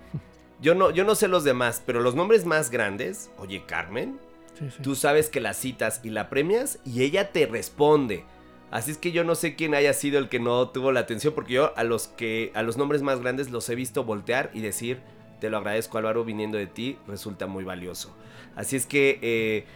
Yo no, yo no sé los demás, pero los nombres más grandes, oye Carmen, Sí, sí. tú sabes que la citas y la premias y ella te responde. Así es que yo no sé quién haya sido el que no tuvo la atención, porque yo a los que a los nombres más grandes los he visto voltear y decir, te lo agradezco Álvaro, viniendo de ti, resulta muy valioso. Así es que eh,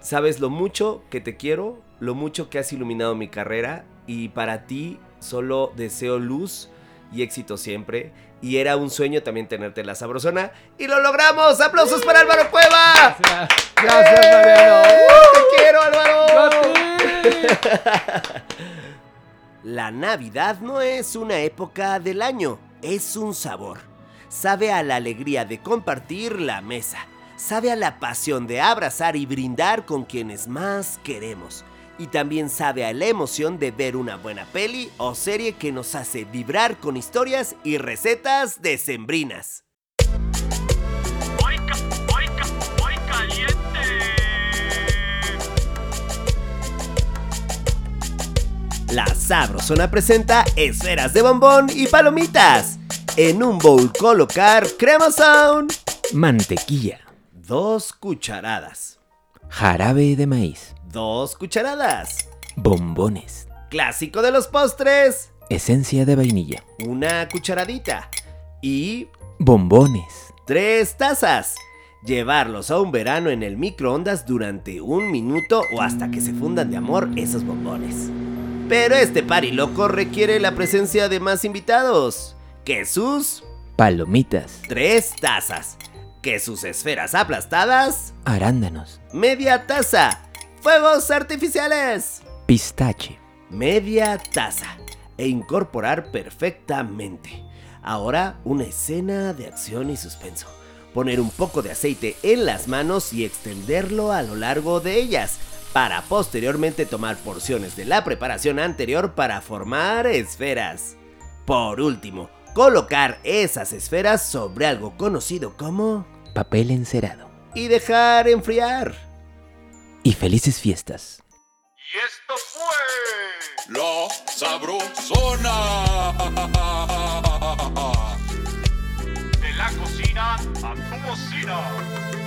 sabes lo mucho que te quiero, lo mucho que has iluminado mi carrera y para ti solo deseo luz y éxito siempre. Y era un sueño también tenerte en la sabrosona. ¡Y lo logramos! ¡Aplausos para Álvaro Cueva! Gracias, gracias, Mariano. ¡Te quiero, Álvaro! *laughs* La Navidad no es una época del año, es un sabor. Sabe a la alegría de compartir la mesa. sabe a la pasión de abrazar y brindar con quienes más queremos. Y también sabe a la emoción de ver una buena peli o serie que nos hace vibrar con historias y recetas decembrinas. La Sabrosona presenta esferas de bombón y palomitas. En un bowl colocar crema sound, Mantequilla. dos cucharadas, Jarabe de maíz. dos cucharadas. Bombones. Clásico de los postres, Esencia de vainilla. una cucharadita. Y Bombones. tres tazas. Llevarlos a un verano en el microondas durante un minuto o hasta que se fundan de amor esos bombones. Pero este party loco requiere la presencia de más invitados. Que sus Palomitas. tres tazas. Que sus esferas aplastadas, Arándanos. media taza. Fuegos artificiales, Pistache. media taza. E incorporar perfectamente. Ahora una escena de acción y suspenso. Poner un poco de aceite en las manos y extenderlo a lo largo de ellas, para posteriormente tomar porciones de la preparación anterior para formar esferas. Por último, colocar esas esferas sobre algo conocido como... Papel encerado. y dejar enfriar. Y felices fiestas. Y esto fue La Sabrosona. de la cocina a tu bocina.